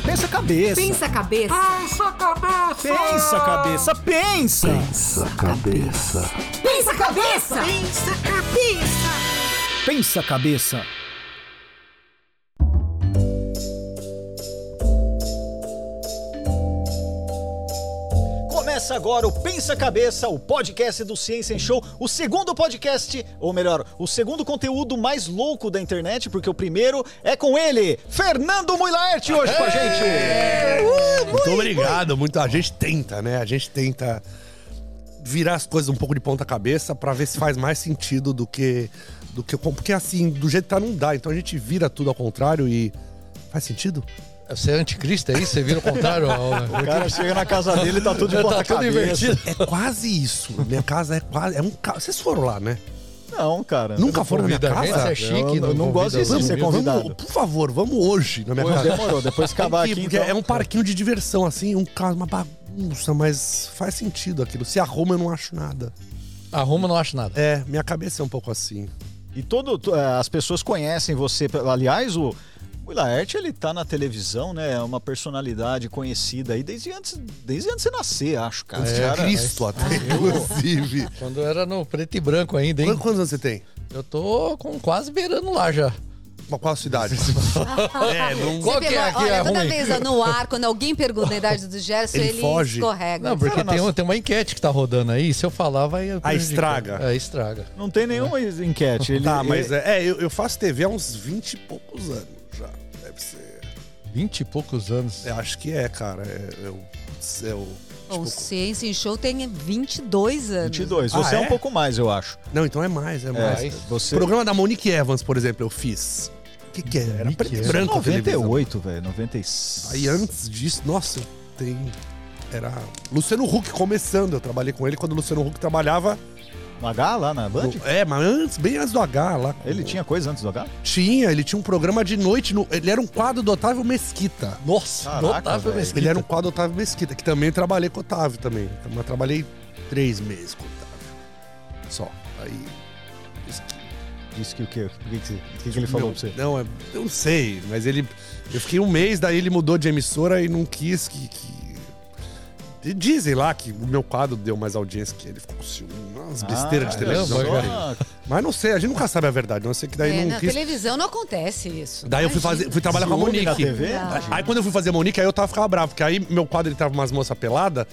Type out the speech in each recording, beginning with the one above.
calma. Pensa a cabeça. Pensa a cabeça. Pensa cabeça! Pensa a cabeça. Pensa. Pensa cabeça. Pensa a cabeça. Pensa cabeça! Pensa a cabeça. Começa agora o Pensa Cabeça, o podcast do Ciência em Show, o segundo podcast, ou melhor, o segundo conteúdo mais louco da internet, porque o primeiro é com ele, Fernando Muilaerte, hoje com a gente. Muito obrigado. Muito, a gente tenta, né? A gente tenta virar as coisas um pouco de ponta cabeça pra ver se faz mais sentido do que do que porque assim, do jeito que tá não dá. Então a gente vira tudo ao contrário e faz sentido? Você é anticristo aí? Você vira o contrário? O cara chega na casa dele e tá tudo de Tá tudo invertido. É quase isso. Minha casa é quase é um ca- Vocês foram lá, né? Não, cara. Nunca foram na minha gente, casa? você é chique, Eu não- não gosto de ser convidado. vamos, por favor, vamos hoje na minha casa. Demorou, depois acabar aqui, porque então. é um parquinho de diversão, assim, um caso, uma bagunça, mas faz sentido aquilo. Se arruma, eu não acho nada. Arruma, não acho nada. É, minha cabeça é um pouco assim. E todo, to- eh, as pessoas conhecem você. Aliás, o o Laerte, ele tá na televisão, né? É uma personalidade conhecida aí desde antes, desde antes de você nascer, acho, cara. Antes Esse de cara- Cristo até, inclusive. Quando era no preto e branco ainda, hein? Quantos, anos você tem? Eu tô com quase beirando lá já. Qual, a cidade? é, não... Qual que é aqui olha, é toda ruim? vez no ar, quando alguém pergunta a idade do Gerson, Ele ele, foge. escorrega. Não, porque tem, nossa. um- tem uma enquete que tá rodando aí. Se eu falar, vai. prejudicar. estraga. É, estraga. Não tem nenhuma enquete. Ele, Tá, mas ele- é, é, eu, eu faço TV há uns 20 e poucos anos ser. 20 e poucos anos. Eu acho que é, cara. É, eu, eu, Bom, o tipo, Ciência em Show tem 22 anos. 22. Ah, Você é? é? um pouco mais, eu acho. não, então é mais, é mais. É, você... O programa da Monique Evans, por exemplo, eu fiz. O que, que é? Era Monique preto e branco. a televisão. 98, velho. 96. Aí antes disso, nossa, tem. Era Luciano Huck começando. Eu trabalhei com ele quando o Luciano Huck trabalhava. No H lá na Band? no- é, mas antes, bem antes do H lá. Ele tinha coisa antes do H? Tinha, ele tinha um programa de noite. no- ele era um quadro do Otávio Mesquita. Nossa, Caraca, Otávio velho. Mesquita. Ele era um quadro do Otávio Mesquita, que também trabalhei com o Otávio também. Mas trabalhei três meses com o Otávio. Só. Aí. disse que- Disse que o quê? O que, que, o que que ele falou Meu, pra você? Não, é- eu não sei, mas ele. Eu fiquei um mês, daí ele mudou de emissora e não quis que. que- Dizem lá que o meu quadro deu mais audiência que ele ficou com ciúme, umas besteiras de Ah, televisão. caramba, cara. só- Mas não sei, a gente nunca sabe a verdade, não sei que daí É, não na quis. televisão não acontece isso. Daí eu fui, fazer, fui trabalhar com a Monique. na TV? Ah. Aí quando eu fui fazer a Monique, aí eu tava ficava bravo, porque aí meu quadro ele tava umas moças pelada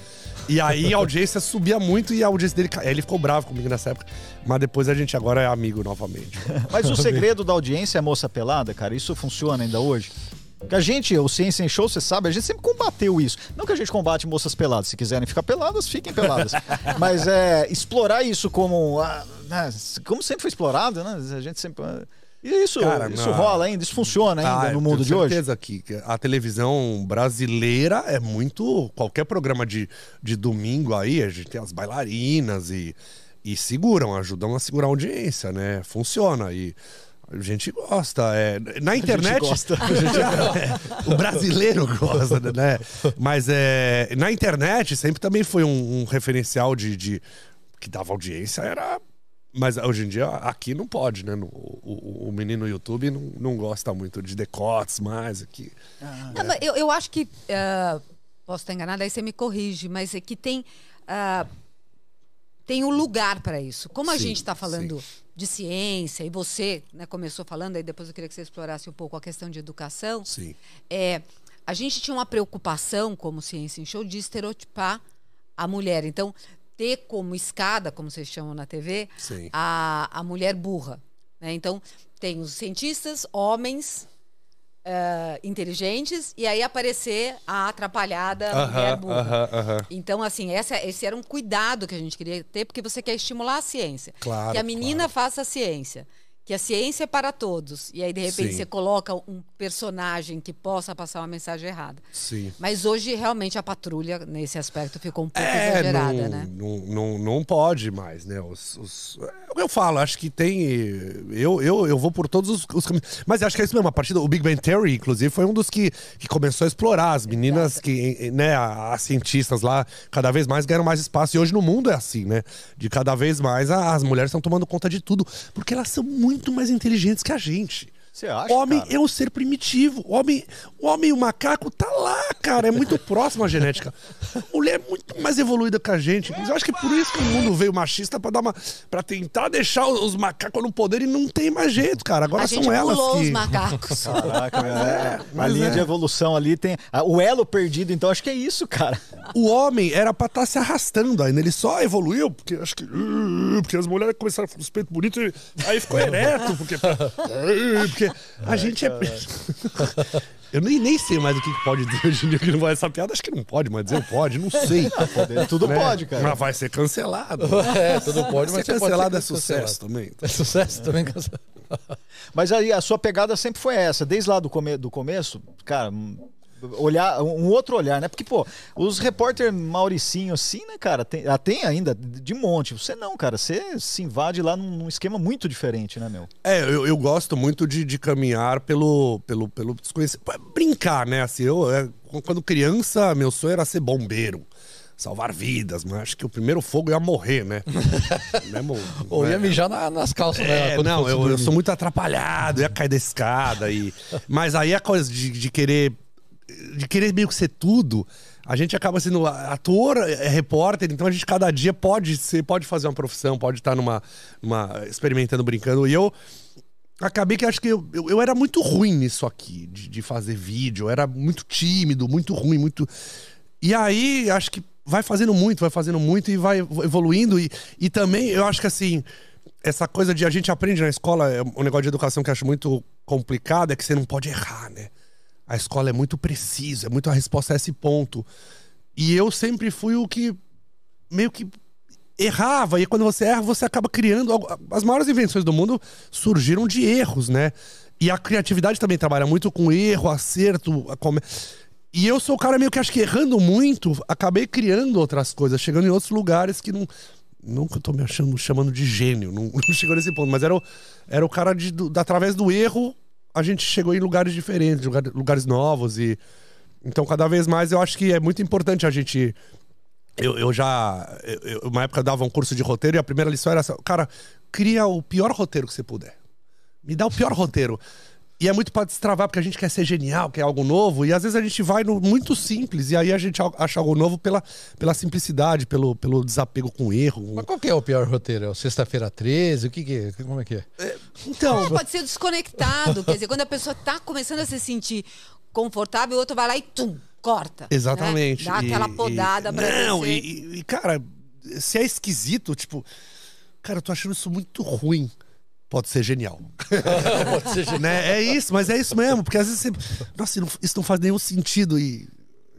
e aí a audiência subia muito e a audiência dele aí ele ficou bravo comigo nessa época. Mas depois a gente agora é amigo novamente. Mas o segredo da audiência é moça pelada, cara? Isso funciona ainda hoje? Porque a gente, o Ciência em Show, você sabe, a gente sempre combateu isso. Não que a gente combate moças peladas. Se quiserem ficar peladas, fiquem peladas. Mas é explorar isso como. ah, né, como sempre foi explorado, né? A gente sempre. E isso, Cara, isso não. rola ainda, isso funciona ainda Ah, no mundo de hoje. certeza que que a televisão brasileira é muito. Qualquer programa de, de domingo aí, a gente tem as bailarinas e, e seguram, ajudam a segurar a audiência, né? Funciona. E a gente gosta. É, na internet. gosta. a gente- é, o brasileiro gosta, né? Mas é, na internet sempre também foi um, um referencial de, de. que dava audiência, era. Mas hoje em dia aqui não pode, né? No- o, o, o menino no YouTube não, não gosta muito de decotes mais aqui. Não, mas eu, eu acho que. ah, posso estar enganada, aí você me corrige, mas é que tem. ah, tem um lugar para isso. Como a Sim, gente está falando de ciência, e você né, começou falando, aí depois eu queria que você explorasse um pouco a questão de educação. Sim. é, a gente tinha uma preocupação, como Ciência em Show, de estereotipar a mulher. Então, ter como escada, como vocês chamam na TV, Sim. a, a mulher burra. né? Então, tem os cientistas, homens eh, inteligentes, e aí aparecer a atrapalhada mulher Aham, burra. aham, aham. Então, assim, essa, esse era um cuidado que a gente queria ter, porque você quer estimular a ciência. Claro, que a menina faça a ciência. Que a ciência é para todos. E aí, de repente, Sim. você coloca um personagem que possa passar uma mensagem errada. Sim. Mas hoje, realmente, a patrulha, nesse aspecto, ficou um pouco É, exagerada, não, né? não, não, não pode mais, né? Os, os- é eu falo, acho que tem. Eu, eu, eu vou por todos os, os caminhos. Mas acho que é isso mesmo. A partir do o Big Bang Theory, inclusive, foi um dos que, que começou a explorar. As meninas que, né, as cientistas lá, cada vez mais ganham mais espaço. E hoje no mundo é assim, né? De cada vez mais as mulheres estão tomando conta de tudo. Porque elas são muito mais inteligentes que a gente. Você acha, Homem cara? é um ser primitivo. O homem, o homem e o macaco tá lá, cara. É muito próximo a genética. A mulher é muito mais evoluída que a gente. Eu acho que é por isso que o mundo veio machista pra dar uma. para tentar deixar os macacos no poder e não tem mais jeito, cara. Agora A gente são elas pulou que. os macacos. Caraca, meu, é, a mas linha é. de evolução ali tem. O elo perdido, então acho que é isso, cara. O homem era pra estar se arrastando ainda. Ele só evoluiu porque acho que. Porque as mulheres começaram a ficar com os peitos bonitos e aí ficou ereto. Porque. uh, Porque a gente é. Eu nem, nem sei mais o que pode dizer hoje em dia que não vai. Essa piada acho que não pode, mas dizer pode, não sei. Tudo né? pode, cara. Mas vai ser cancelado. É, tudo pode, mas ser você pode cancelado é ser sucesso também. É sucesso também. cancelado. Mas aí a sua pegada sempre foi essa, desde lá do, come do começo, cara. Olhar, um outro olhar, né? Porque, pô, os repórter Mauricinho, assim, né, cara, tem, ah, tem ainda de monte. Você não, cara, você se invade lá num, num esquema muito diferente, né, meu? É, eu, eu gosto muito de, de caminhar pelo, pelo, pelo desconhecido. Pra Brincar, né? Assim, eu, é, quando criança, meu sonho era ser bombeiro. Salvar vidas, mas acho que o primeiro fogo ia morrer, né? Mesmo, Ou né? ia mijar na- nas calças, né? É, quando não, eu, eu sou muito atrapalhado, ia cair da escada e. Mas aí a coisa de, de querer. De querer meio que ser tudo, a gente acaba sendo ator, é repórter, então a gente cada dia pode ser, pode fazer uma profissão, pode estar numa, numa experimentando, brincando. E eu acabei que acho que eu, eu, eu era muito ruim nisso aqui, de, de fazer vídeo. Eu era muito tímido, muito ruim, muito. E aí, acho que vai fazendo muito, vai fazendo muito e vai evoluindo. E, e também, eu acho que assim, essa coisa de a gente aprende na escola, é um negócio de educação que eu acho muito complicado, é que você não pode errar, né? A escola é muito precisa, é muito a resposta a esse ponto. E eu sempre fui o que meio que errava. E quando você erra, você acaba criando. algo- As maiores invenções do mundo surgiram de erros, né? E a criatividade também trabalha muito com erro, acerto. E eu sou o cara meio que acho que errando muito, acabei criando outras coisas, chegando em outros lugares que não. Eu tô me achando, chamando de gênio, não, não chegou nesse ponto, mas era o, era o cara de, do- através do erro, a gente chegou em lugares diferentes, lugar- lugares novos e. Então, cada vez mais, eu acho que é muito importante a gente eu, eu já. Eu- uma época eu dava um curso de roteiro e a primeira lição era assim: cara, cria o pior roteiro que você puder. Me dá o pior roteiro. E é muito pra destravar, porque a gente quer ser genial, quer algo novo, e às vezes a gente vai no muito simples, e aí a gente acha algo novo pela, pela simplicidade, pelo, pelo desapego com o erro. Mas qual que é o pior roteiro? É o Sexta-feira 13? O que que é? Como é que é? Então, É, pode ser desconectado. Quer dizer, quando a pessoa tá começando a se sentir confortável, o outro vai lá e tum, corta. né? Exatamente. Dá aquela E- podada e, pra Não, e, e- e, cara, se é esquisito, tipo, cara, eu tô achando isso muito ruim. Pode ser genial. Pode ser genial. né? É isso, mas é isso mesmo, porque às vezes você. Nossa, não- isso não faz nenhum sentido. E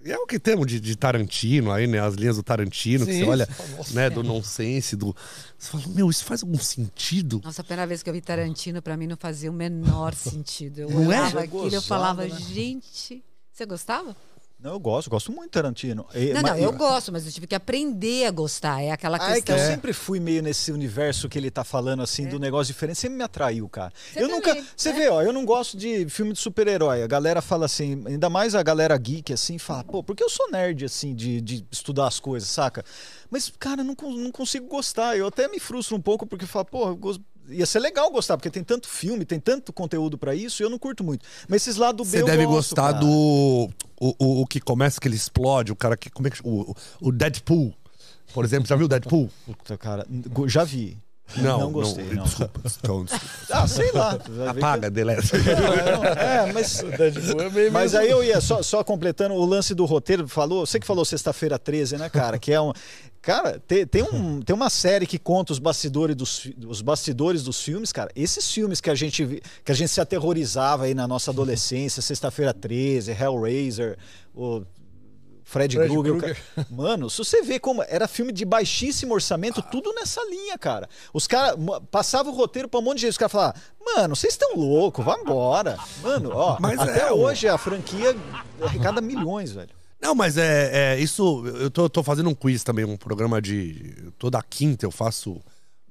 é o que temos de, de Tarantino aí, né? As linhas do Tarantino, que Sim, você olha, você nossa. né? Do nonsense, do. Você fala, meu, isso faz algum sentido? Nossa, a primeira vez que eu vi Tarantino, pra mim não fazia o menor sentido. Eu Não é? olhava Já aquilo e eu falava, né? gente. Você gostava? Não, eu gosto, gosto muito de Tarantino. E- Não, mas- não, eu gosto, mas eu tive que aprender a gostar. É aquela Ah, é que questão. eu sempre fui meio nesse universo que ele tá falando, assim, do negócio diferente. Sempre me atraiu, cara. Você eu nunca. também, Você né? vê, ó, eu não gosto de filme de super-herói. A galera fala assim, ainda mais a galera geek, assim, fala, pô, porque eu sou nerd, assim, de, de estudar as coisas, saca? Mas, cara, eu não, não consigo gostar. Eu até me frustro um pouco, porque falo, pô, eu ia ser legal gostar, porque tem tanto filme, tem tanto conteúdo pra isso, e eu não curto muito. Mas esses lados B Você eu deve gosto, gostar cara. do. O, o, o que começa que ele explode, o cara que. Como é que. O, o Deadpool. Por exemplo, já viu o Deadpool? Puta, cara, já vi. Não, gostei, não. Desculpa, então, desculpa. Ah, sei lá. Apaga, deleta. Não, é, mas. Mas aí eu ia, só, só completando o lance do roteiro, falou, você que falou sexta-feira 13, né, cara? Que é um. Cara, tem, tem, um, tem uma série que conta os bastidores, dos, os bastidores dos filmes, cara. Esses filmes que a gente que a gente se aterrorizava aí na nossa adolescência, sexta-feira 13, Hellraiser, o Fred, Fred Krueger. Mano, se você vê como era filme de baixíssimo orçamento, tudo nessa linha, cara. Os caras passavam o roteiro pra um monte de gente. Os caras falavam, mano, vocês estão loucos, vai embora. Mano, ó, Mas até é, hoje a franquia arrecada milhões, velho. Não, mas é, é isso. Eu tô, tô fazendo um quiz também, um programa de. Toda quinta eu faço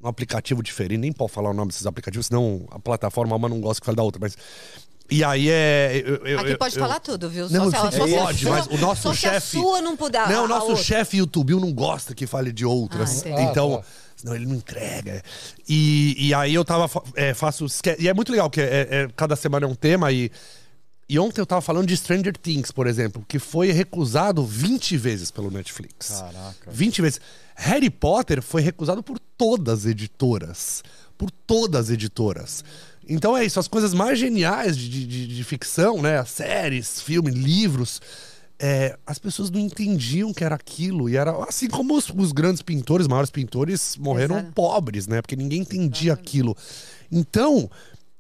um aplicativo diferente. Nem pode falar o nome desses aplicativos, senão a plataforma uma não gosta que fale da outra. Mas. E aí é. eu- eu- Aqui pode eu- falar tudo, viu? Não, só se, a pode, sua- mas o nosso chefe. Se a sua não puder. Não, o nosso chefe YouTube não gosta que fale de outras. Ah, então, Ah, tá. senão ele não entrega. E, e aí eu tava. é, faço. E é muito legal, que é, é- cada semana é um tema e. E ontem eu tava falando de Stranger Things, por exemplo, que foi recusado 20 vezes pelo Netflix. Caraca. 20 vezes. Harry Potter foi recusado por todas as editoras. Por todas as editoras. Então é isso, as coisas mais geniais de, de- de- de ficção, né? Séries, filmes, livros. é, as pessoas não entendiam que era aquilo. E era assim como os, os grandes pintores, maiores pintores, morreram Exato. pobres, né? Porque ninguém entendia aquilo. Então,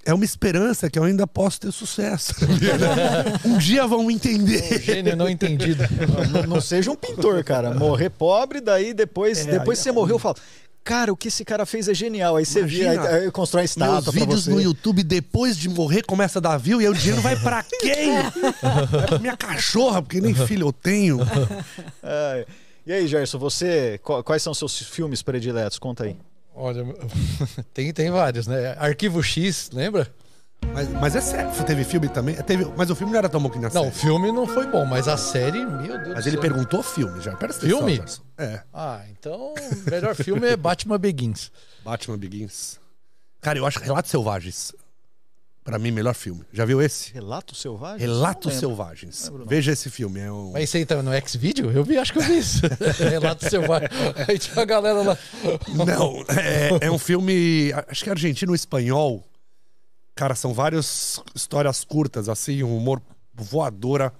é uma esperança que eu ainda posso ter sucesso. um dia vão entender. Gênio não entendido. Não, não seja um pintor, cara. Morrer pobre, daí depois, É, depois aí você é morreu, eu falo. Cara, o que esse cara fez é genial. Aí você vê, aí, aí constrói estátua pra vídeos você. no YouTube, depois de morrer, começa a dar view e aí o dinheiro vai pra quem? Vai pra minha cachorra, porque nem filho eu tenho. É. E aí, Gerson, você. qu- Quais são seus filmes prediletos? Conta aí. Olha, tem, tem vários, né? Arquivo X, lembra? Mas, mas é sério, teve filme também? Teve, mas o filme não era tão bom que na Não, o série. filme não foi bom, mas a série, meu Deus Mas do ele céu. perguntou filme já. Atenção, Filme? Gerson. É, Ah, então o melhor filme é Batman Begins. Batman Begins. Cara, eu acho Relatos Selvagens. Pra mim, melhor filme. Já viu esse? Relato Selvagem? Relatos. Selvagens. Lembro não. Veja esse filme. É um... Mas esse aí tá no X-Video? Eu vi, acho que eu vi isso. Relato Selvagem. Aí tinha a galera lá. Não, é, é um filme. Acho que é argentino espanhol. Cara, são várias histórias curtas, assim, um humor voadora.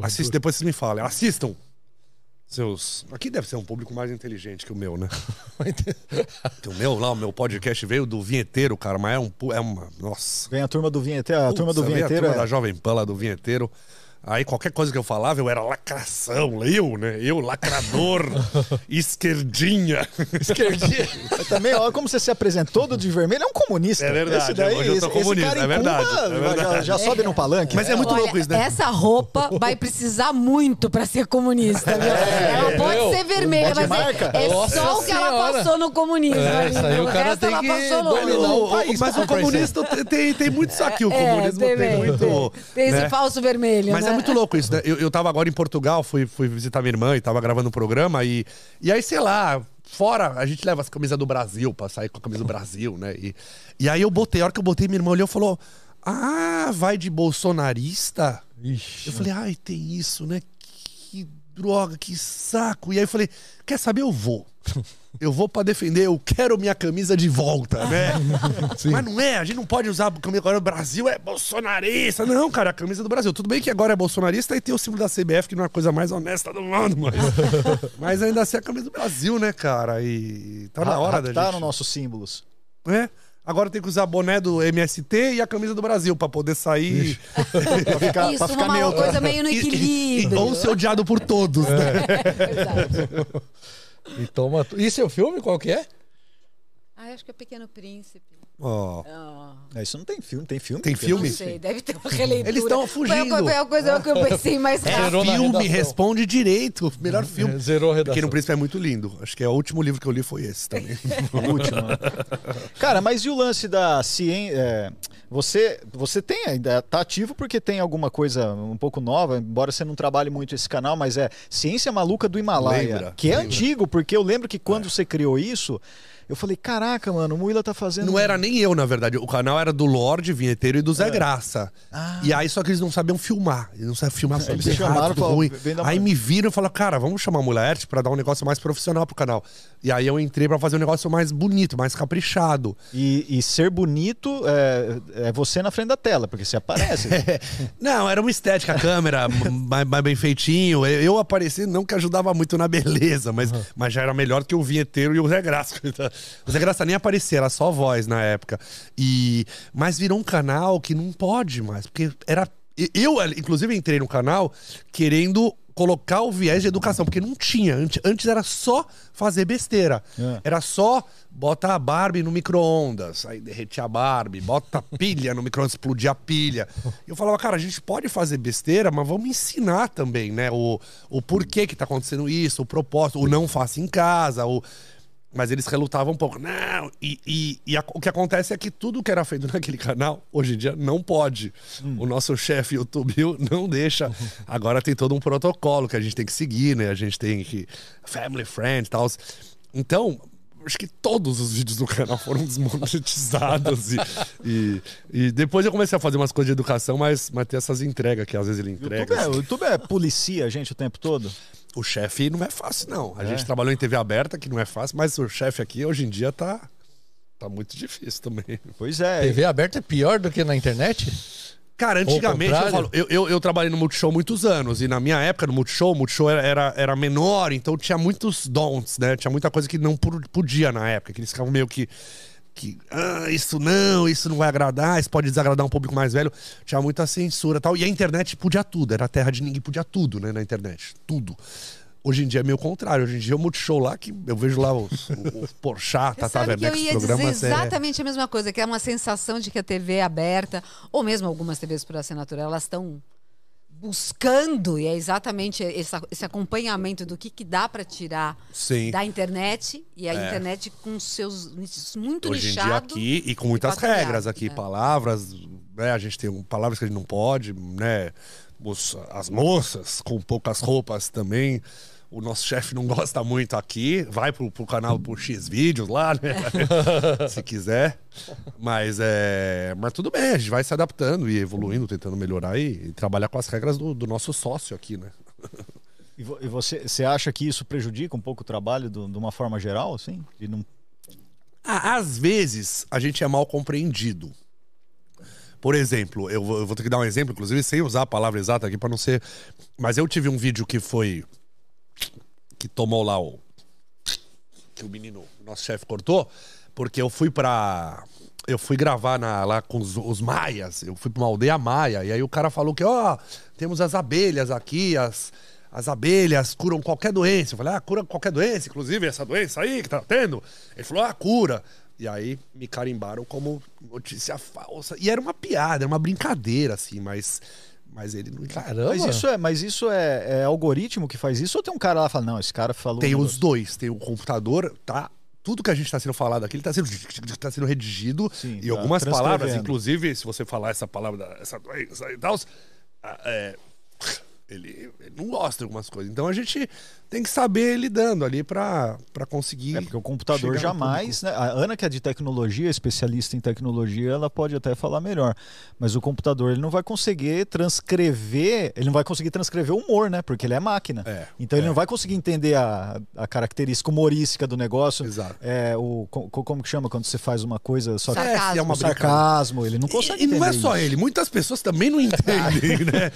Assiste, depois vocês me falam. Assistam. Seus. Aqui deve ser um público mais inteligente que o meu, né? O meu lá, o meu podcast veio do vinheteiro, cara, mas é um. É uma. Nossa. Vem a turma do vinheteiro. A turma do Putz, vinheteiro a turma é. da Jovem Pan lá do vinheteiro. Aí qualquer coisa que eu falava, eu era lacração. Eu, né? Eu, lacrador, esquerdinha. Esquerdinha. Mas também, olha como você se apresentou todo de vermelho. É um comunista. É verdade, Esse daí, hoje eu tô comunista, esse cara é verdade, Cuba é verdade. Já, já sobe no palanque. Mas é muito Olha, louco isso, né? Essa roupa vai precisar muito pra ser comunista. viu? ela pode eu- ser vermelha, mas marca? é, é Nossa só o que ela passou no comunismo. É, isso aí o o cara tem ela que passou dominar longe. o O- país mas o comunista tem, tem, tem muito isso aqui. O É, comunismo tem, tem, tem, muito. tem. Esse né? falso vermelho, Mas né? é muito louco isso, né? Eu, eu tava agora em Portugal, fui, fui visitar minha irmã e tava gravando um programa e, e aí, sei lá, fora, a gente leva as camisas do Brasil pra sair com a camisa do Brasil, né? E, e aí eu botei, a hora que eu botei, minha irmã olhou e falou: Ah, vai de bolsonarista? Ixi. Eu falei, ai, tem isso, né? Que droga, que saco. E aí eu falei, quer saber? Eu vou. Eu vou pra defender, eu quero minha camisa de volta, né? Mas não é, a gente não pode usar a camisa agora. O Brasil é bolsonarista. Não, cara, a camisa do Brasil. Tudo bem que agora é bolsonarista e tem o símbolo da CBF, que não é a coisa mais honesta do mundo, mas. mas ainda assim é a camisa do Brasil, né, cara? E tá na hora da Raptaram gente. nossos símbolos. É. Agora tem que usar boné do MST e a camisa do Brasil pra poder sair. Pra ficar, Isso, pra ficar uma neutro. coisa meio no E- e- equilíbrio. ou ser odiado por todos, né? Verdade. E toma. tu- E seu filme, qual que é? Ah, acho que é Pequeno Príncipe. Ó. Ah, É, Isso não tem filme, tem filme. Tem filme? não sei, deve ter uma releitura. Eles tão fugindo. Foi a, coisa que eu pensei mais É rápido. Filme, responde direito. Melhor filme. É, Zerou a redação. Pequeno Príncipe é muito lindo. Acho que é o último livro que eu li foi esse também. O último. né? Cara, mas e o lance da ciência? você, você tem ainda, tá ativo porque tem alguma coisa um pouco nova, embora você não trabalhe muito esse canal, mas é Ciência Maluca do Himalaia. Lembra, que é lembra. antigo, porque eu lembro que quando você criou isso, eu falei, caraca, mano, o Muila tá fazendo. Não era nem eu, na verdade. O canal era do Lorde, Vinheteiro e do Zé Graça. Ah. E aí, só que eles não sabiam filmar. Eles não sabiam filmar tudo Eles errado, chamaram, tudo ruim. Aí me viram e falaram, cara, vamos chamar a Mulher pra dar um negócio mais profissional pro canal. E aí eu entrei pra fazer um negócio mais bonito, mais caprichado. E, e ser bonito é, é você na frente da tela, porque você aparece. Não, era uma estética, a câmera mais, mais bem feitinho. Eu, eu apareci, não que ajudava muito na beleza, mas, mas já era melhor que o vinheteiro e o Zé Graça. O Zé Graça nem aparecia, era só voz na época. E, mas virou um canal que não pode mais, porque era. Eu, inclusive, entrei no canal querendo colocar o viés de educação, porque não tinha. Antes, antes era só fazer besteira. É. Era só bota a Barbie no micro-ondas, aí derretia a Barbie, bota a pilha no micro-ondas, explodir a pilha. E eu falava, cara, a gente pode fazer besteira, mas vamos ensinar também, né? O, o porquê que tá acontecendo isso, o propósito, o não faça em casa, o. Mas eles relutavam um pouco. Não, e, e, e a- o que acontece é que tudo que era feito naquele canal, hoje em dia, não pode. O nosso chefe YouTube não deixa. Agora tem todo um protocolo que a gente tem que seguir, né? A gente tem que. Family friend e tal. Então, acho que todos os vídeos do canal foram desmonetizados. e, e, e depois eu comecei a fazer umas coisas de educação, mas, mas tem essas entregas que às vezes ele entrega. YouTube, é, o YouTube é policia a gente o tempo todo. O chefe não é fácil, não. A É. gente trabalhou em TV aberta, que não é fácil, mas o chefe aqui hoje em dia tá, tá muito difícil também. Pois é. TV aberta é pior do que na internet? Cara, antigamente eu, falo, eu, eu, eu trabalhei no Multishow muitos anos, e na minha época no Multishow, o Multishow era, era, era menor, então tinha muitos dons, né? Tinha muita coisa que não podia na época, que eles ficavam meio que. Que ah, isso não, isso não vai agradar, isso pode desagradar um público mais velho. Tinha muita censura e tal. E a internet podia tudo, era a terra de ninguém, podia tudo, né? Na internet. Tudo. Hoje em dia é meio contrário. Hoje em dia o Multishow lá, que eu vejo lá os, os Porchat, Você Tata Werneck, ia os dizer programas. é- exatamente a mesma coisa, que é uma sensação de que a TV é aberta, ou mesmo algumas TVs por assinatura, elas estão buscando, e é exatamente esse, esse acompanhamento do que, que dá para tirar Sim. da internet, e a internet com seus nichos muito Hoje em dia aqui e com muitas patrulhado, regras aqui, é. palavras, né? A gente tem palavras que a gente não pode, né? Os- as moças com poucas roupas também. O nosso chefe não gosta muito aqui. Vai pro, pro canal pro X vídeos lá, né? Se quiser. Mas é. Mas tudo bem, a gente vai se adaptando e evoluindo, tentando melhorar e, e trabalhar com as regras do, do nosso sócio aqui, né? E, vo- e você, você acha que isso prejudica um pouco o trabalho do- de uma forma geral, assim? De não... Ah, Às vezes a gente é mal compreendido. Por exemplo, eu vou, eu vou ter que dar um exemplo, inclusive sem usar a palavra exata aqui para não ser. Mas eu tive um vídeo que foi. Que tomou lá o. que o menino, nosso chefe cortou, porque eu fui pra. Eu fui gravar na- lá com os, os maias, eu fui pra uma aldeia maia, e aí o cara falou que, ó, temos as abelhas aqui, as, as abelhas curam qualquer doença. Eu falei, ah, cura qualquer doença, inclusive essa doença aí que tá tendo. Ele falou, ah, cura. E aí me carimbaram como notícia falsa. E era uma piada, era uma brincadeira, assim, mas, mas ele não Caramba. Mas isso, é, mas isso é, é algoritmo que faz isso? Ou tem um cara lá que fala, não, esse cara falou... Tem os dois, tem o computador, tá? Tudo que a gente tá sendo falado aqui, ele tá sendo, tá sendo redigido. Sim, e tá algumas palavras, inclusive, se você falar essa palavra, essa doença e tal, ah, é, ele, ele não gosta de algumas coisas. Então a gente tem que saber lidando ali pra, pra conseguir. É, porque o computador jamais, né? A Ana, que é de tecnologia, especialista em tecnologia, ela pode até falar melhor. Mas o computador, ele não vai conseguir transcrever, ele não vai conseguir transcrever o humor, né? Porque ele é máquina. É, então ele é. não vai conseguir entender a, a característica humorística do negócio. Exato. É, o, co- como que chama quando você faz uma coisa só que... Sarcasmo. É, é uma sarcasmo, ele não consegue E, e não é só isso. ele, muitas pessoas também não entendem, né?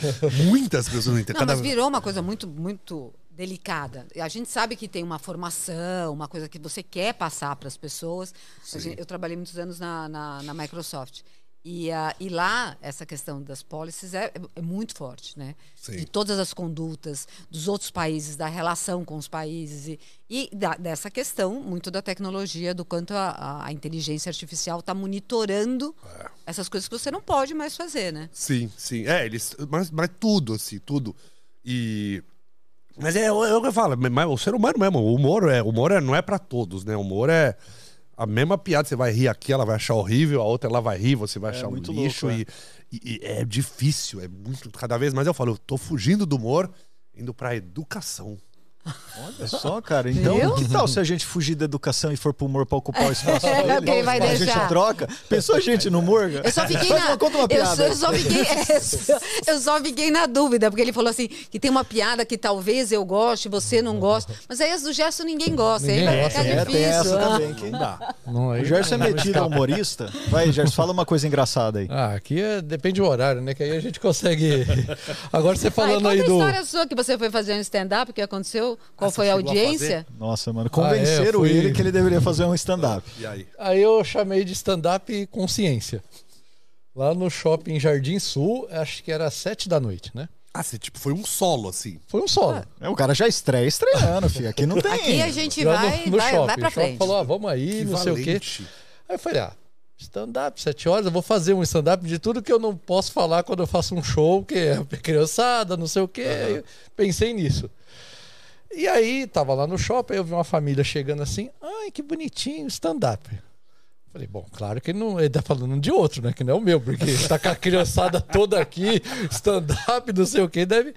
Muitas pessoas não Não, mas Cada- virou uma coisa muito, muito delicada. A gente sabe que tem uma formação, uma coisa que você quer passar para as pessoas. Gente- eu trabalhei muitos anos na, na, na Microsoft. E, ah, e lá, essa questão das policies é, é muito forte, né? Sim. De todas as condutas dos outros países, da relação com os países e, e da- dessa questão muito da tecnologia, do quanto a, a- inteligência artificial está monitorando É. essas coisas que você não pode mais fazer, né? Sim, sim. É, eles. Mas, mas tudo, assim, tudo. E. Mas é, é o que eu falo, mas o ser humano mesmo, o humor, é, o humor é, não é pra todos, né? O humor é. A mesma piada, você vai rir aqui, ela vai achar horrível, a outra ela vai rir, você vai achar um lixo. louco, e, e- e é difícil, é muito. Cada vez mais eu falo, eu tô fugindo do humor, indo pra educação. Olha só, cara. Então, Viu? que tal se a gente fugir da educação e for pro humor pra ocupar o espaço É, dele? quem vai a gente deixar? troca? Pensou a gente no humor? Eu só fiquei Faz na. uma, conta uma eu, piada. só, eu só fiquei, é, eu só fiquei na dúvida, porque ele falou assim: que tem uma piada que talvez eu goste, você não gosta. Mas aí as do Gerson ninguém gosta. Ninguém aí vai gosta, ficar É, tem essa difícil. também. Que... Não dá. Não, aí O Gerson é metido escapa. humorista. Vai, Gerson, fala uma coisa engraçada aí. Ah, aqui é, depende do horário, né? Que aí a gente consegue. Agora você Aí, falando aí a do. história sua que você foi fazer um stand-up, o que aconteceu? Qual Ah, foi a chegou a audiência? Nossa, mano, Ah, é, convenceram fui- ele que ele deveria fazer um stand-up. E aí? Aí eu chamei de stand-up consciência. Lá no shopping Jardim Sul, acho que era sete da noite, né? Ah, você, tipo, foi um solo, assim. Foi um solo. É, o cara já estreia estreando, filho. Aqui não tem. Aqui a gente Lá vai, no, no vai, shopping. vai pra frente. falou, ah, vamos aí, não sei o quê. Aí eu falei, ah, stand-up, sete horas, eu vou fazer um stand-up de tudo que eu não posso falar quando eu faço um show, que é criançada, não sei o quê. Eu pensei nisso. E aí, tava lá no shopping, eu vi uma família chegando assim, ai, que bonitinho, stand-up. Falei, bom, claro que não, ele tá falando de outro, né? Que não é o meu, porque tá com a criançada toda aqui, stand-up, não sei o que, deve.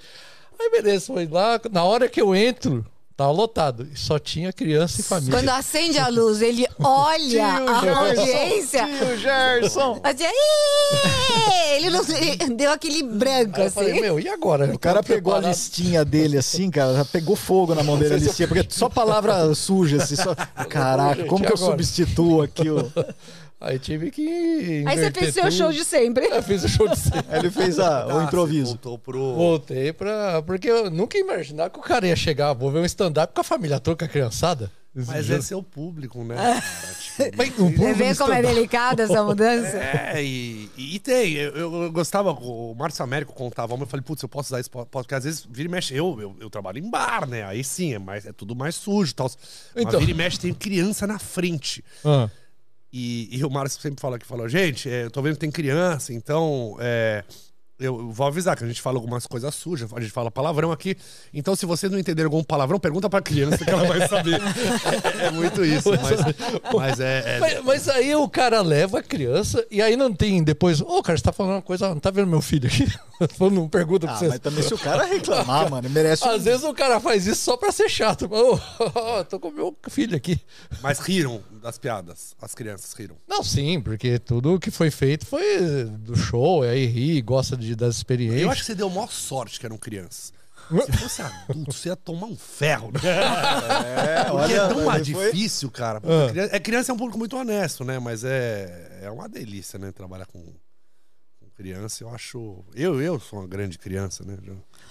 Aí beleza, foi lá. Na hora que eu entro, Tava lotado. E só tinha criança e família. Quando acende a luz, ele olha a audiência. Tio Gerson! Assim, "Ih!" ele não ele deu aquele branco, Aí eu assim. falei, meu, e agora? O cara pegou a listinha dele assim, cara, já pegou fogo na mão dele a listinha, porque só palavra suja, assim, só... Caraca, como que eu substituo aqui o... Aí tive que. Aí você fez seu show de sempre. Eu fiz o show de sempre. Aí ele fez a- o Ah, improviso. você Voltou pro. Voltei pra. Porque eu nunca ia imaginar que o cara ia chegar, vou ver um stand-up com a família toda, com a criançada. Mas esse é o público, né? Tipo, Mas um Você povo vê como é delicada essa mudança? É, e, e tem. Eu, eu gostava, o Márcio Américo contava, eu falei, putz, eu posso usar isso, po- porque às vezes vira e mexe. Eu, eu, eu trabalho em bar, né? Aí sim, é, mais, é tudo mais sujo e tal. Mas Então. vira e mexe, tem criança na frente. Ah. E, e o Márcio sempre fala que falou, gente, é, eu tô vendo que tem criança, então é, eu vou avisar que a gente fala algumas coisas sujas, a gente fala palavrão aqui. Então, se vocês não entenderem algum palavrão, pergunta pra criança que ela vai saber. É, é muito isso, mas, mas é. é- Mas, mas aí o cara leva a criança e aí não tem depois. Ô, cara, você tá falando uma coisa, não tá vendo meu filho aqui? não pergunta pra Ah, vocês. mas também se o cara reclamar, mano, merece um... Às vezes o cara faz isso só pra ser chato. Ô, ô, tô com meu filho aqui. Mas riram das piadas. As crianças riram. Não, sim, porque tudo que foi feito foi do show, aí ri, gosta de, das experiências. Eu acho que você deu maior sorte que eram crianças. Se fosse adulto, você ia tomar um ferro, né? É, Porque olha, é tão mais foi- difícil, cara. Ah. Criança, é, criança é um público muito honesto, né? Mas é, é uma delícia, né? Trabalhar com criança. Eu acho. Eu, eu sou uma grande criança, né?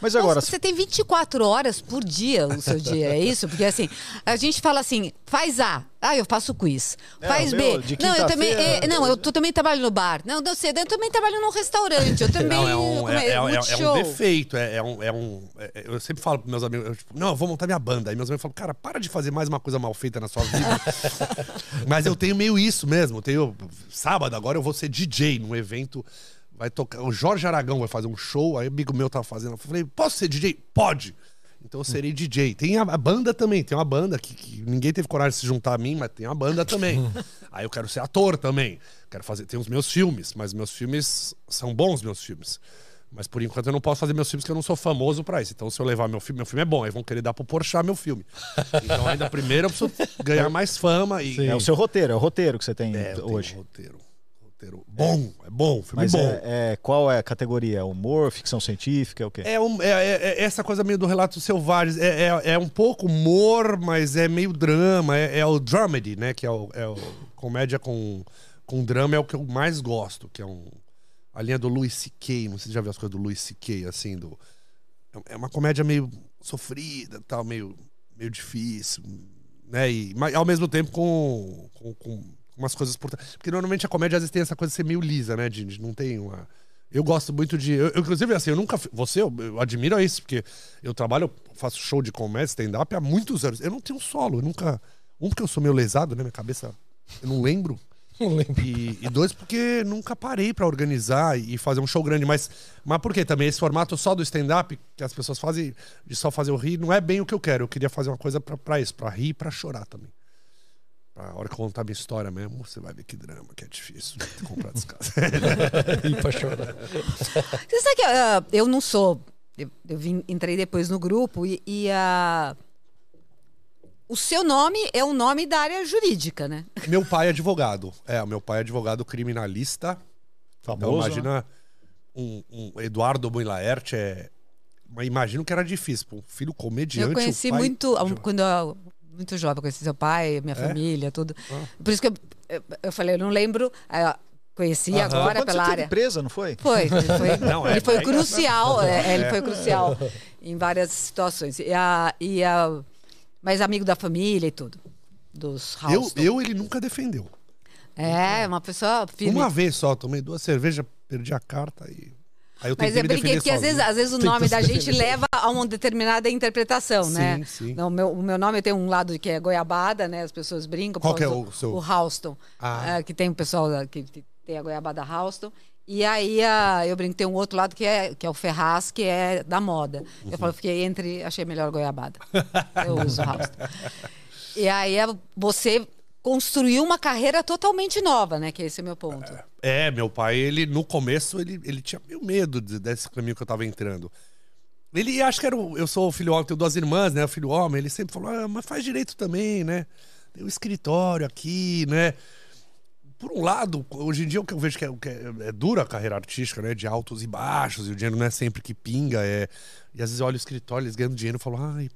Mas agora, você tem 24 horas por dia o seu dia, é isso? Porque assim, a gente fala assim, faz A. Ah, eu faço quiz. Faz B. meu, de Não, eu também. é, não, eu tô- também trabalho no bar. Não, não sei, eu também trabalho num restaurante. Eu também. Não, é um, é, é- é- é um defeito. É, é um. É um é- eu sempre falo pros meus amigos, eu, tipo, não, eu vou montar minha banda. Aí meus amigos falam, cara, para de fazer mais uma coisa mal feita na sua vida. Mas eu tenho meio isso mesmo. Eu tenho. Sábado agora eu vou ser DJ num evento. Vai tocar. O Jorge Aragão vai fazer um show. Aí amigo meu tava fazendo. Eu falei, posso ser DJ? Pode! Então eu serei DJ. Tem a, a banda também, tem uma banda que, que ninguém teve coragem de se juntar a mim, mas tem uma banda também. Aí eu quero ser ator também. Quero fazer. Tem os meus filmes, mas meus filmes são bons, meus filmes. Mas por enquanto eu não posso fazer meus filmes porque eu não sou famoso pra isso. Então se eu levar meu filme, meu filme é bom. Aí vão querer dar pro Porchat meu filme. Então ainda primeiro eu preciso ganhar mais fama e. é o seu roteiro, é o roteiro que você tem É, eu tenho hoje. um roteiro. Roteiro bom, é bom, filme Mas bom. é, é- qual é a categoria? É Humor, ficção científica, é o quê? É, um- é- é- é essa coisa meio do relato selvagem. É, é, é um pouco humor, mas é meio drama. É, é o dramedy, né? Que é o, é o- comédia com, com drama é o que eu mais gosto, que é um a linha do Louis C.K. Não sei se você já viu as coisas do Louis C.K. assim do é uma comédia meio sofrida, tal, meio meio difícil, né? E mas, ao mesmo tempo com, com, com umas coisas por trás. Porque normalmente a comédia às vezes tem essa coisa de ser meio lisa, né? De, de não tem uma eu gosto muito de. Eu, eu, inclusive, assim, eu nunca. Você, eu, eu admiro isso, porque eu trabalho, eu faço show de comédia, stand-up há muitos anos. Eu não tenho solo, eu nunca. Um, porque eu sou meio lesado, né? Minha cabeça. Eu não lembro. Não lembro. E, e dois, porque nunca parei pra organizar e fazer um show grande. Mas, mas por quê? Também esse formato só do stand-up, que as pessoas fazem, de só fazer o rir, não é bem o que eu quero. Eu queria fazer uma coisa pra isso, pra rir e pra chorar também. Pra hora que eu contar minha história mesmo, você vai ver que drama, que é difícil comprar descasa. Ih, pra chorar. Você sabe que ah, eu não sou. Eu, eu vim- entrei depois no grupo e, e a. O seu nome é o nome da área jurídica, né? Meu pai é advogado. É, o meu pai é advogado criminalista. Então Famoso, né? imagina um, um Eduardo Boilaert é. Mas imagino que era difícil. Um filho comediante. eu conheci o pai- muito. ah, Quando eu, muito jovem, eu conheci seu pai, minha É? família, tudo. Ah. Por isso que eu, eu, eu falei, eu não lembro. ah, conheci Aham. agora Quando pela você área. teve presa, não foi? Foi, ele foi, Não, é- ele foi crucial, é, ele foi crucial em várias situações. E a, e a, mas amigo da família e tudo. Dos Eu, eu, ele nunca defendeu. É, uma pessoa firme. Uma vez só, tomei duas cervejas, perdi a carta e. Mas eu brinquei porque às vezes, às vezes o Tenta nome da gente leva a uma determinada interpretação, né? Sim, sim. Não, o, meu, o meu nome tem um lado que é goiabada, né? As pessoas brincam. Qual que é o seu? O Houston. Ah. ah, que tem o pessoal que, que tem a goiabada Houston. E aí ah, eu brinco, tem um outro lado que é, que é o Ferraz, que é da moda. Uhum. Eu falo, fiquei entre, achei melhor goiabada. Eu uso Houston. E aí você construiu uma carreira totalmente nova, né? Que esse é meu ponto. É, meu pai, ele no começo, ele, ele tinha meio medo de- desse caminho que eu tava entrando. Ele acho que era o, eu sou o filho homem, tenho duas irmãs, né? O filho homem, ele sempre falou: "Ah, mas faz direito também, né? Tem um escritório aqui, né?" Por um lado, hoje em dia o que eu vejo que é, que é, é dura a carreira artística, né? De altos e baixos, e o dinheiro não é sempre que pinga. É... E às vezes eu olho o escritório, eles ganhando dinheiro e falo, ai,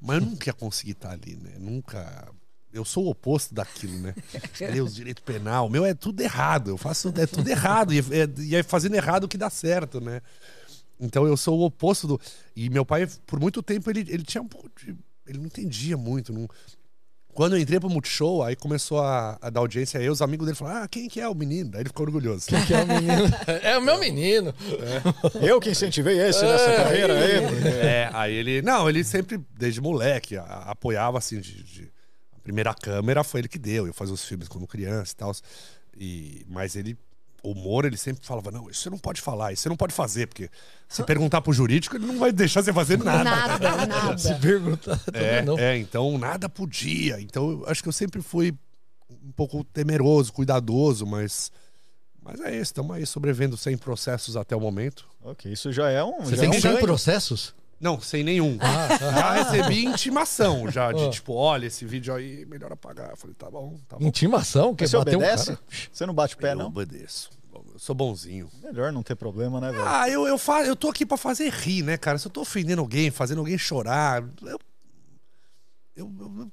mas eu nunca ia conseguir estar ali, né? Nunca. Eu sou o oposto daquilo, né? Os direito penal. Meu é tudo errado. Eu faço. É tudo errado. E é, e é fazendo errado que dá certo, né? Então eu sou o oposto do. E meu pai, por muito tempo, ele, ele tinha um pouco de. Ele não entendia muito. Não... Quando eu entrei pro Multishow, aí começou a, a dar audiência, aí os amigos dele falaram: Ah, quem que é o menino? Daí ele ficou orgulhoso. Que é o menino. É o meu menino. Eu que incentivei esse nessa É, carreira aí. É, aí ele. Não, ele sempre, desde moleque, a- apoiava assim. De, de- primeira câmera foi ele que deu. Eu fazia os filmes quando criança e tal. E, mas ele. O humor, ele sempre falava: não, isso você não pode falar, isso você não pode fazer, porque se perguntar pro jurídico, ele não vai deixar você fazer nada. Nada, nada. Se perguntar, É, também não. é, então nada podia. Então eu acho que eu sempre fui um pouco temeroso, cuidadoso, mas. Mas é isso, estamos aí sobrevivendo sem processos até o momento. Ok, isso já é um. Você já tem é um 100 ganho. processos? Não, sem nenhum. Ah, Já recebi intimação, já, de Ah. tipo, olha, esse vídeo aí, melhor apagar. Eu falei, tá bom, tá bom. Intimação? Que Você bater um obedece? cara? Você não bate o pé, eu não? obedeço. Eu sou bonzinho. Melhor não ter problema, né, velho? Ah, eu, eu, fa eu tô aqui pra fazer rir, né, cara? Se eu tô ofendendo alguém, fazendo alguém chorar, eu. Eu, eu,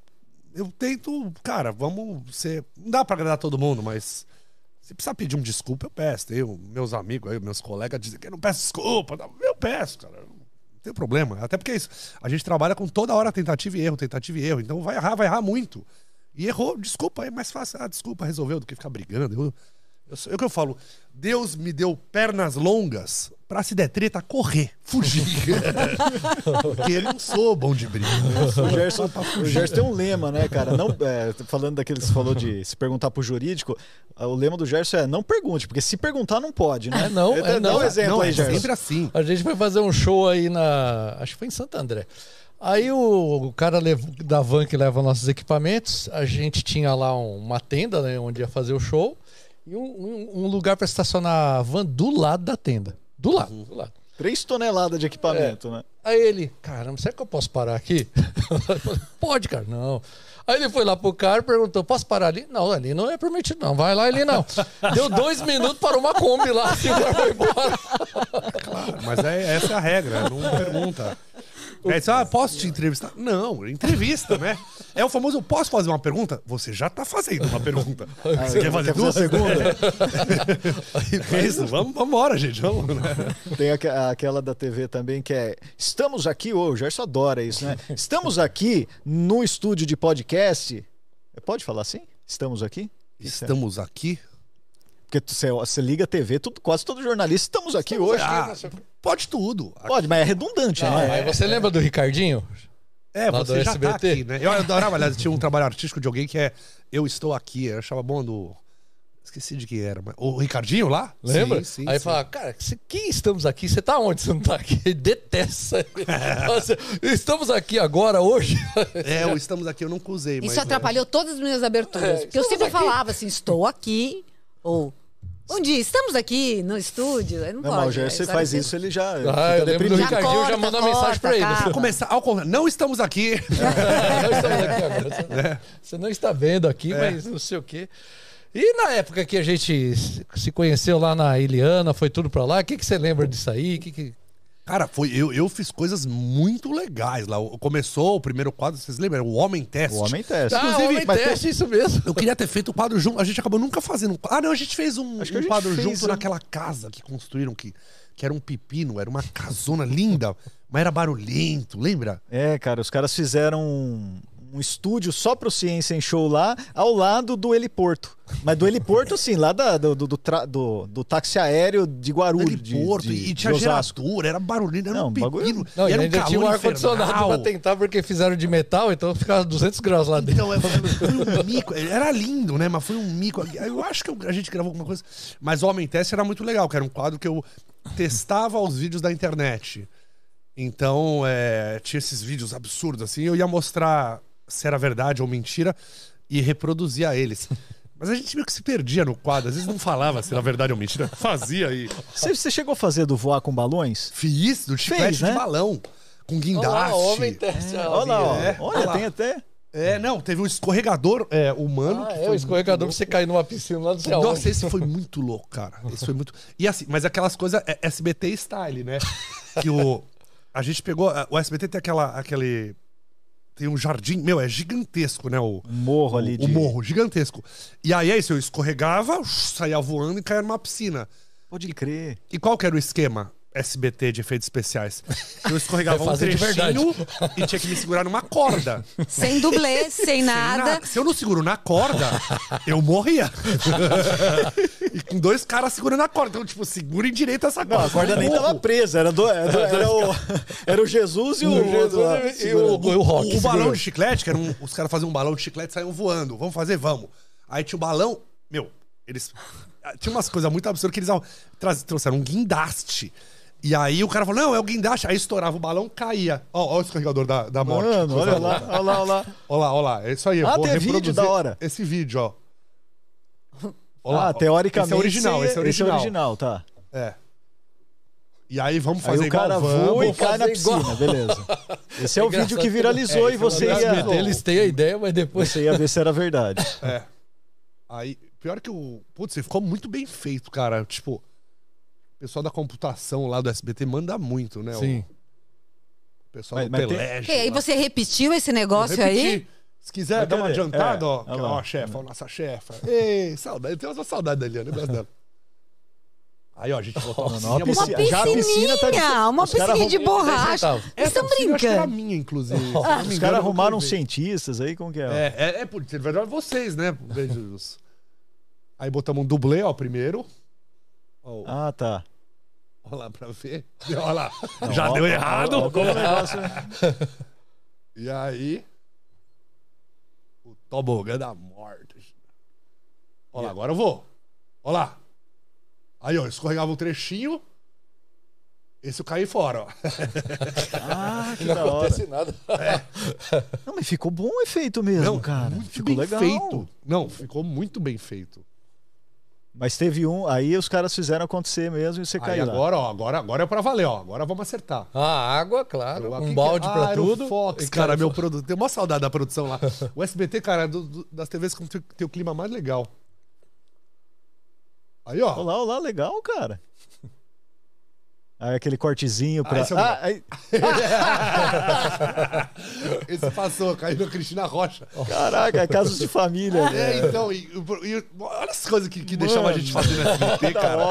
eu tento. Cara, vamos ser. Não dá pra agradar todo mundo, mas. Se precisar pedir um desculpa, eu peço. Tem o- meus amigos aí, meus colegas dizem que eu não peço desculpa. Eu peço, cara. Tem problema. Até porque é isso. A gente trabalha com toda hora tentativa e erro, tentativa e erro. Então vai errar, vai errar muito. E errou, desculpa, é mais fácil. Ah, desculpa, resolveu do que ficar brigando. Eu, é o que eu falo. Deus me deu pernas longas pra se der treta, correr, fugir. Porque eu não sou bom de briga. O Gerson, o Gerson tem um lema, né, cara? Não, é, falando daquele que você falou de se perguntar pro jurídico, o lema do Gerson é não pergunte, porque se perguntar não pode, né? É, não, é, não. um exemplo não, aí, é Gerson. sempre assim. A gente foi fazer um show aí na. Acho que foi em Santo André. Aí o, o cara da van que leva nossos equipamentos, a gente tinha lá um- uma tenda, né, onde ia fazer o show, e um, um- um lugar para estacionar a van do lado da tenda. Do lado, do lado. Três toneladas de equipamento, né? Aí ele, caramba, será que eu posso parar aqui? Pode, cara, não. Aí ele foi lá pro cara e perguntou: posso parar ali? Não, ali não é permitido, não. Vai lá ali não. Deu dois minutos para uma Kombi lá, assim, o cara foi embora. Claro, mas é, essa é a regra, não pergunta. É isso, ah, posso te entrevistar? Não, entrevista, né? É o famoso, posso fazer uma pergunta? Você já tá fazendo uma pergunta. Você quer fazer duas? segunda? É isso, vamos, embora, gente. Vamos, né? Tem aque- aquela da TV também que é Estamos aqui, ô, o Gerson adora isso, né? Estamos aqui no estúdio de podcast. Pode falar assim? Estamos aqui? Estamos aqui. Porque você, você liga a TV, tudo, quase todo jornalista. Estamos aqui hoje. Ah, pode tudo. Pode, mas é redundante, Não, né? mas você lembra do Ricardinho? É, Lá você já tá SBT. aqui, né? Eu adorava, aliás, tinha um trabalho artístico de alguém que é Eu Estou Aqui. Eu achava bom do... Esqueci de quem era. Mas... O Ricardinho lá? Lembra? Sim, sim, Aí sim. fala, cara, você- quem estamos aqui? Você tá onde? Você não tá aqui? Ele detesta. Nossa, estamos aqui agora, hoje. É, o Estamos Aqui eu nunca usei, mas... Isso atrapalhou todas as minhas aberturas. É, porque eu sempre aqui. falava assim, estou aqui, ou bom dia, estamos aqui no estúdio. Não, Não, pode. mas o Gerson aí faz você- isso, ele já Ah, fica eu lembro do Ricardinho, já mandou uma mensagem pra ele. Começar ao contrário. Não estamos aqui. Nós estamos aqui agora. Você, você não está vendo aqui, É. mas não sei o quê. E na época que a gente se conheceu lá na Iliana, foi tudo pra lá, o que, que você lembra disso aí? Que que... Cara, foi, eu, eu fiz coisas muito legais lá. Começou o primeiro quadro, vocês lembram? O Homem Teste. O homem testa. Ah, Inclusive, homem teste, isso mesmo. Eu queria ter feito o quadro junto. A gente acabou nunca fazendo. um- Ah, não, a gente fez um, Acho que a um gente quadro fez junto um- naquela casa que construíram, que, que era um pepino, era uma casona linda, mas era barulhento, lembra? É, cara, os caras fizeram um, estúdio só pro Ciência em Show lá, ao lado do heliporto. Mas do heliporto, assim, lá da- do, do, do, tra- do- do táxi aéreo de Guarulhos, de, Porto, de, e tinha de gerador, era barulhento, era Não, um pepino. Não, era um ainda tinha um calor ar-condicionado pra tentar, porque fizeram de metal, então ficava 200 graus lá dentro. Então, foi, um mico. Era lindo, né? Mas foi um mico. Eu acho que a gente gravou alguma coisa. Mas o Homem Teste era muito legal, que era um quadro que eu testava os vídeos da internet. Então, é, tinha esses vídeos absurdos, assim. Eu ia mostrar se era verdade ou mentira e reproduzia eles. Mas a gente meio que se perdia no quadro. Às vezes não falava se na verdade ou mentira. Fazia aí. Você, você chegou a fazer do voar com balões? Fiz do chiclete Fez, né? de balão. Com Olha guindaste. lá, homem teste. Olha lá, ó. É, olha, olha lá. tem até. É, não, teve um escorregador é, humano. Ah, que é o escorregador pra você cair numa piscina lá do céu. Nossa, esse foi muito louco, cara. Esse foi muito. E assim, mas aquelas coisas é SBT style, né? Que o. A gente pegou. O SBT tem aquela. aquele. Tem um jardim. Meu, é gigantesco, né? O, morro ali o de. morro, gigantesco. E aí é isso, eu escorregava, saía voando e caía numa piscina. Pode crer. E qual que era o esquema? SBT de efeitos especiais. Eu escorregava um trechinho e tinha que me segurar numa corda. Sem dublê, sem Sem nada. nada. Se eu não seguro na corda, eu morria. e com dois caras segurando a corda. Então, tipo, segurem direito essa corda. Não, a corda nem Morro. tava presa, era, do, era, do- era o, era o Jesus e o. Jesus e o- o Rock. O, o balão de chiclete, que era um, os caras faziam um balão de chiclete e saíam voando. Vamos fazer? Vamos. Aí tinha o balão. Meu, eles. Tinha umas coisas muito absurdas que eles traz- trouxeram um guindaste. E aí o cara falou: não, é o guindaste. Aí estourava o balão, caía. Ó, ó o escorregador da, da morte. Mano, olha lá, olha lá, olha lá. Olha lá, olha lá. É isso aí. eu Ah, vou tem vídeo da hora. Esse vídeo, ó. Olha lá, Ah, teoricamente. Esse é original, esse é original. Esse é original, tá. É. E aí vamos Aí fazer o cara igual voa e cai na fazer igual. piscina, beleza. Esse é o Engraçado vídeo que viralizou é, e você ia. Eles têm a ideia, mas depois. Você ia ver se era verdade. É. Aí, pior que o. Putz, ficou muito bem feito, cara. Tipo, o pessoal da computação lá do SBT manda muito, né? Sim. O pessoal Mas- do mas tem- Pelé. Ok, aí você repetiu esse negócio aí? Se quiser Mas dar uma adiantada, É, ó. Ó, a chefa, ó, nossa chefa. Ei, saudade. Eu tenho uma saudade da Eliana, eu gosto dela. Aí, ó, a gente botou a uma piscina- Uma Já a piscina tá de- piscininha, uma os piscininha de borracha. Essa Vocês estão piscina que era brincando. minha, inclusive. Os caras arrumaram levei. cientistas aí, como que é? É, é, é por ser verdade vocês, né? Beijos. Aí botamos um dublê, ó, primeiro. Ó, Ah, tá. ó lá pra ver. Olha lá. Já Ó, deu ó, errado. ó, ó, como negócio- E aí. O tobogã da morte. Olha lá, agora eu vou. Olha lá. Aí, ó, escorregava um trechinho. Esse eu caí fora, ó. Ah, que Não da hora. acontece nada. Não, mas ficou bom o efeito mesmo, cara. muito ficou bem legal. feito. Não, ficou muito bem feito. Mas teve um, aí os caras fizeram acontecer mesmo e você Aí caiu lá. agora, ó, agora, agora é pra valer, ó. Agora vamos acertar. A água, claro. Que Um que balde é? pra Ah, tudo. Fox, E cara, meu produto. Tem uma saudade da produção lá. O SBT, cara, é do- do- das TVs que tem, tem o clima mais legal. Aí, ó. Olá, olá, legal, cara. Aí aquele cortezinho pra. Ah, esse é o Ah, aí- Esse passou, caiu na Cristina Rocha. caraca, é casos de família. É, velho. então, e, e- olha as coisas que, que deixavam a gente fazer no SBT, cara.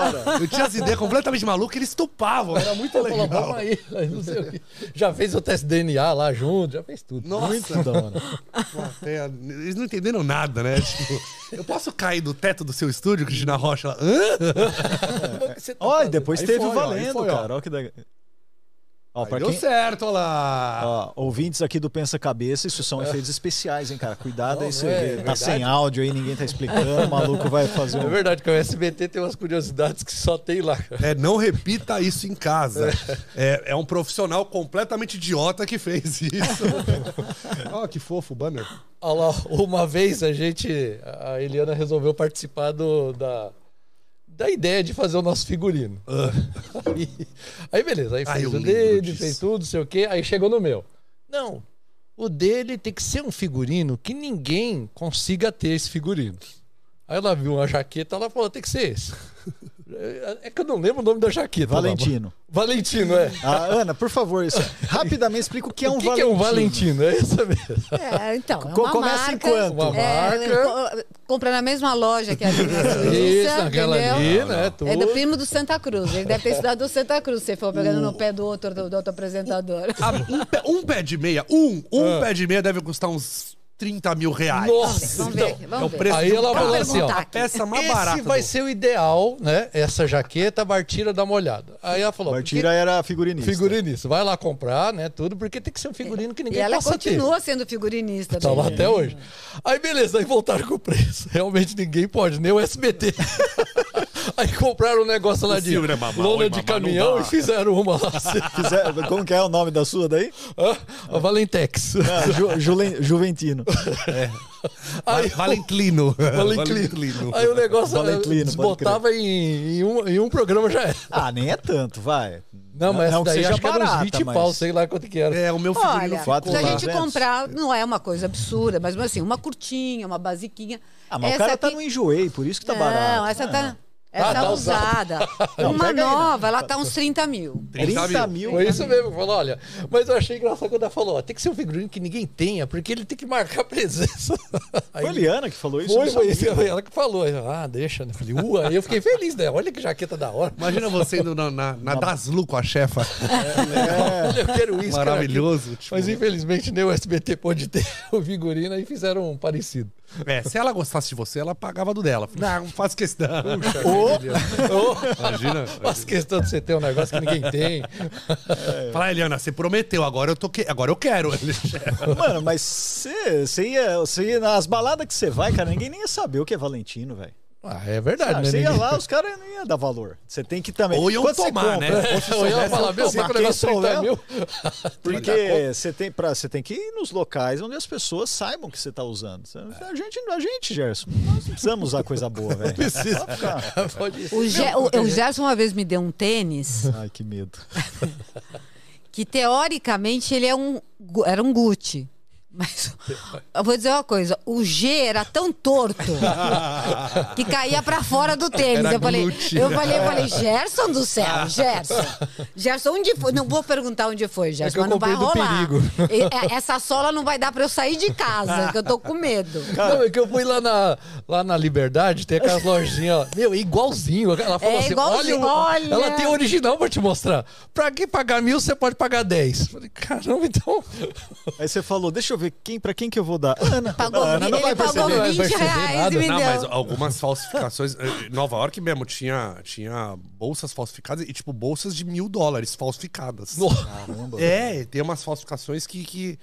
Eu tinha as ideias completamente malucas, eles topavam, era muito legal. aí. aí não sei o quê. Já fez o teste DNA lá junto, já fez tudo. Nossa. Muito da hora. Eles não entenderam nada, né? Tipo, eu posso cair do teto do seu estúdio, Cristina Rocha? Hã? Você tá Olha, fazendo? depois Aí teve foi, o ó, aí valendo, foi, ó. cara. Olha que da... Ó, Aí deu quem... certo, olha lá. Ó, ouvintes aqui do Pensa Cabeça, isso são efeitos especiais, hein, cara? Cuidado aí, Não, você é, vê, é tá verdade. sem áudio aí, ninguém tá explicando, o maluco vai fazer É um. verdade que o SBT tem umas curiosidades que só tem lá. É, não repita isso em casa. É, é um profissional completamente idiota que fez isso. Ó, que fofo o banner. Olha lá, uma vez a gente, a Eliana resolveu participar do, da, da ideia de fazer o nosso figurino. Aí, aí beleza, aí Ah, fez eu o dele, fez tudo, sei o quê, aí chegou no meu. Não, o dele tem que ser um figurino que ninguém consiga ter esse figurino. Aí ela viu uma jaqueta, ela falou, tem que ser esse. É é que eu não lembro o nome da jaqueta. lá, Valentino. mas- Valentino, é. Ah, Ana, por favor, isso, rapidamente explica o que é um o que, Valentino. que é um Valentino? É isso mesmo. É, então, é uma começa em marca, quanto? Uma é, marca. co- compra na mesma loja que a Suíça, Isso, naquela ali, né? Tudo. É do primo do Santa Cruz. Ele deve ter estudado do Santa Cruz, se for pegando no pé do outro, do, do outro apresentador. Ah, um, pé, um pé de meia, um, um pé de meia deve custar uns 30 mil reais. Nossa, Vamos ver, então, vamos é o ver. preço Aí ela falou assim, ó. A peça mais Esse barata. vai do- ser o ideal, né? Essa jaqueta, Bartira dá uma olhada. Aí ela falou, Bartira era figurinista. porque- figurinista, vai lá comprar, né? Tudo, porque tem que ser um figurino que E ninguém ela possa ter. continua sendo figurinista. Tá lá até hoje. Aí beleza, aí voltaram com o preço. Realmente ninguém pode, nem o SBT. Aí compraram um negócio lá O de é lona de não caminhão e fizeram uma lá. Como que é o nome da sua daí? Hã? a Valentex. Ah, Ju- Julen- Juventino. Aí, Valentlino. Valentlino. Aí o negócio Valentlino, eh, desbotava em, em um, em um programa já era. Ah, nem é tanto, vai. Não, mas Não essa que daí seja acho que era uns barata, 20 mas- pau, sei lá quanto que era. É, o meu figurino Olha, quatro se a gente 200. comprar, não é uma coisa absurda, mas assim, uma curtinha, uma basiquinha. Ah, mas o Essa cara tá aqui- no enjoei, por isso que tá Não, barato. essa Ah, tá. Essa Ah, tá usada. Não, Uma nova, ela tá uns 30 mil. 30 mil. Foi isso mesmo, falou, olha. Mas eu achei engraçado quando ela falou, ó, tem que ser um figurino que ninguém tenha, porque ele tem que marcar presença. Aí, Foi a Liana que falou isso? foi, eu foi isso, ela que falou. Aí, ah, deixa, né? Falei, ua, aí eu fiquei feliz, né? Olha que jaqueta da hora. Imagina você indo na, na, na Daslu com a chefa. Eu quero isso, cara. Maravilhoso. tipo, Mas infelizmente nem o SBT pôde ter o figurino e fizeram um parecido. É, se ela gostasse de você, ela pagava do dela. Não, não faço questão. Oh, Imagina. faz questão de você ter um negócio que ninguém tem. Fala, Eliana, você prometeu, agora eu, tô que... agora eu quero. Mano, mas você ia, você ia nas baladas que você vai, cara, ninguém nem ia saber o que é Valentino, velho. Ah, é verdade, Sabe, né? Você ia Ninguém- lá, os caras não iam dar valor. Você tem que também. Ou iam Quando você tomar, compra, né? É, eu ia falar, meu, Se você com o quem negócio de 30 souber- mil. Porque você tem, pra, você tem que ir nos locais onde as pessoas saibam que você tá usando. A gente, a gente, Gerson, nós não precisamos usar coisa boa, velho. Precisa. O, Ge- o- o Gerson uma vez me deu um tênis Ai, que medo. que teoricamente ele é um, era um Gucci. Mas eu vou dizer uma coisa, o G era tão torto que caía pra fora do tênis. Era eu falei, eu falei, eu falei, Gerson do céu, Gerson. Gerson, onde foi? Não vou perguntar onde foi, Gerson, É que eu mas não vai rolar. perigo. E- é- Essa sola não vai dar pra eu sair de casa, que eu tô com medo. Não, é que eu fui lá na, lá na Liberdade, tem aquelas lojinhas, ó. meu, igualzinho. Ela falou É assim: igualzinho, olha, olha. ela tem o original pra te mostrar. Pra que pagar mil, você pode pagar dez. Falei, caramba, então. Aí você falou, deixa eu ver quem, pra quem que eu vou dar. Ana. Pagou, Ana não ele vai pagou perceber. Não vai 20 perceber reais me Não, mas algumas falsificações. eh, Em Nova York mesmo tinha, tinha bolsas falsificadas e, tipo, bolsas de mil dólares falsificadas. Caramba. É, tem umas falsificações que. que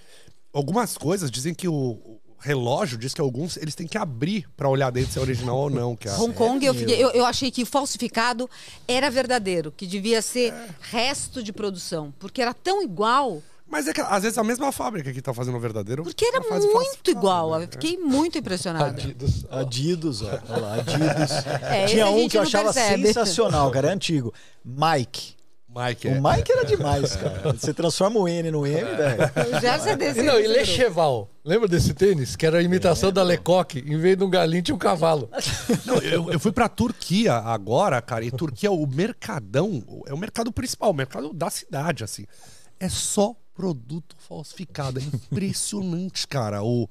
algumas coisas dizem que o, o relógio diz que alguns eles têm que abrir pra olhar dentro se é original ou não. Que é, Hong Kong, eu, fiquei- eu, eu achei que falsificado era verdadeiro, que devia ser resto de produção, porque era tão igual, Mas é que às vezes a mesma fábrica que tá fazendo o verdadeiro. porque era faz muito falsificado, igual. né? Eu fiquei muito impressionada. Adidas. Adidas, ó. Olha lá, Adidas. É, Tinha um que eu achava percebe. sensacional, cara, é antigo. Mike. Mike, O é. Mike era demais, cara. Você transforma o N no M, velho. O Gerson é desse. E não, e. Lecheval. Lembra desse tênis? Que era a imitação da Lecoque. Em vez de um galinho, tinha um cavalo. Não, eu, eu fui pra Turquia agora, cara, e Turquia, o mercadão, é o mercado principal, o mercado da cidade, assim. É só produto falsificado. É impressionante, cara. O,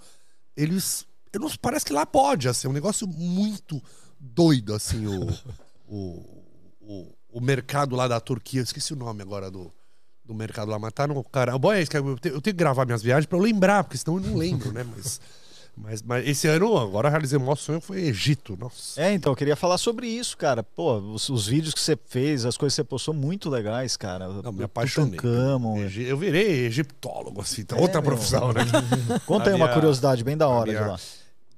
eles. Eu não, parece que lá pode, assim, é um negócio muito doido, assim, o, o, o, o mercado lá da Turquia. Eu esqueci o nome agora do, do mercado lá, mas tá no. Cara, bom, é isso, eu, te- eu tenho que gravar minhas viagens pra eu lembrar, porque senão eu não lembro, né? Mas. Mas, mas esse ano, agora realizei o maior sonho foi Egito. Nossa. É, então, eu queria falar sobre isso, cara. Pô, os, os vídeos que você fez, as coisas que você postou, muito legais, cara. Não, me apaixonei. Egi- Eu virei egiptólogo, assim, tá outra meu. profissão, né? Conta aí uma minha- curiosidade bem da hora minha- de lá.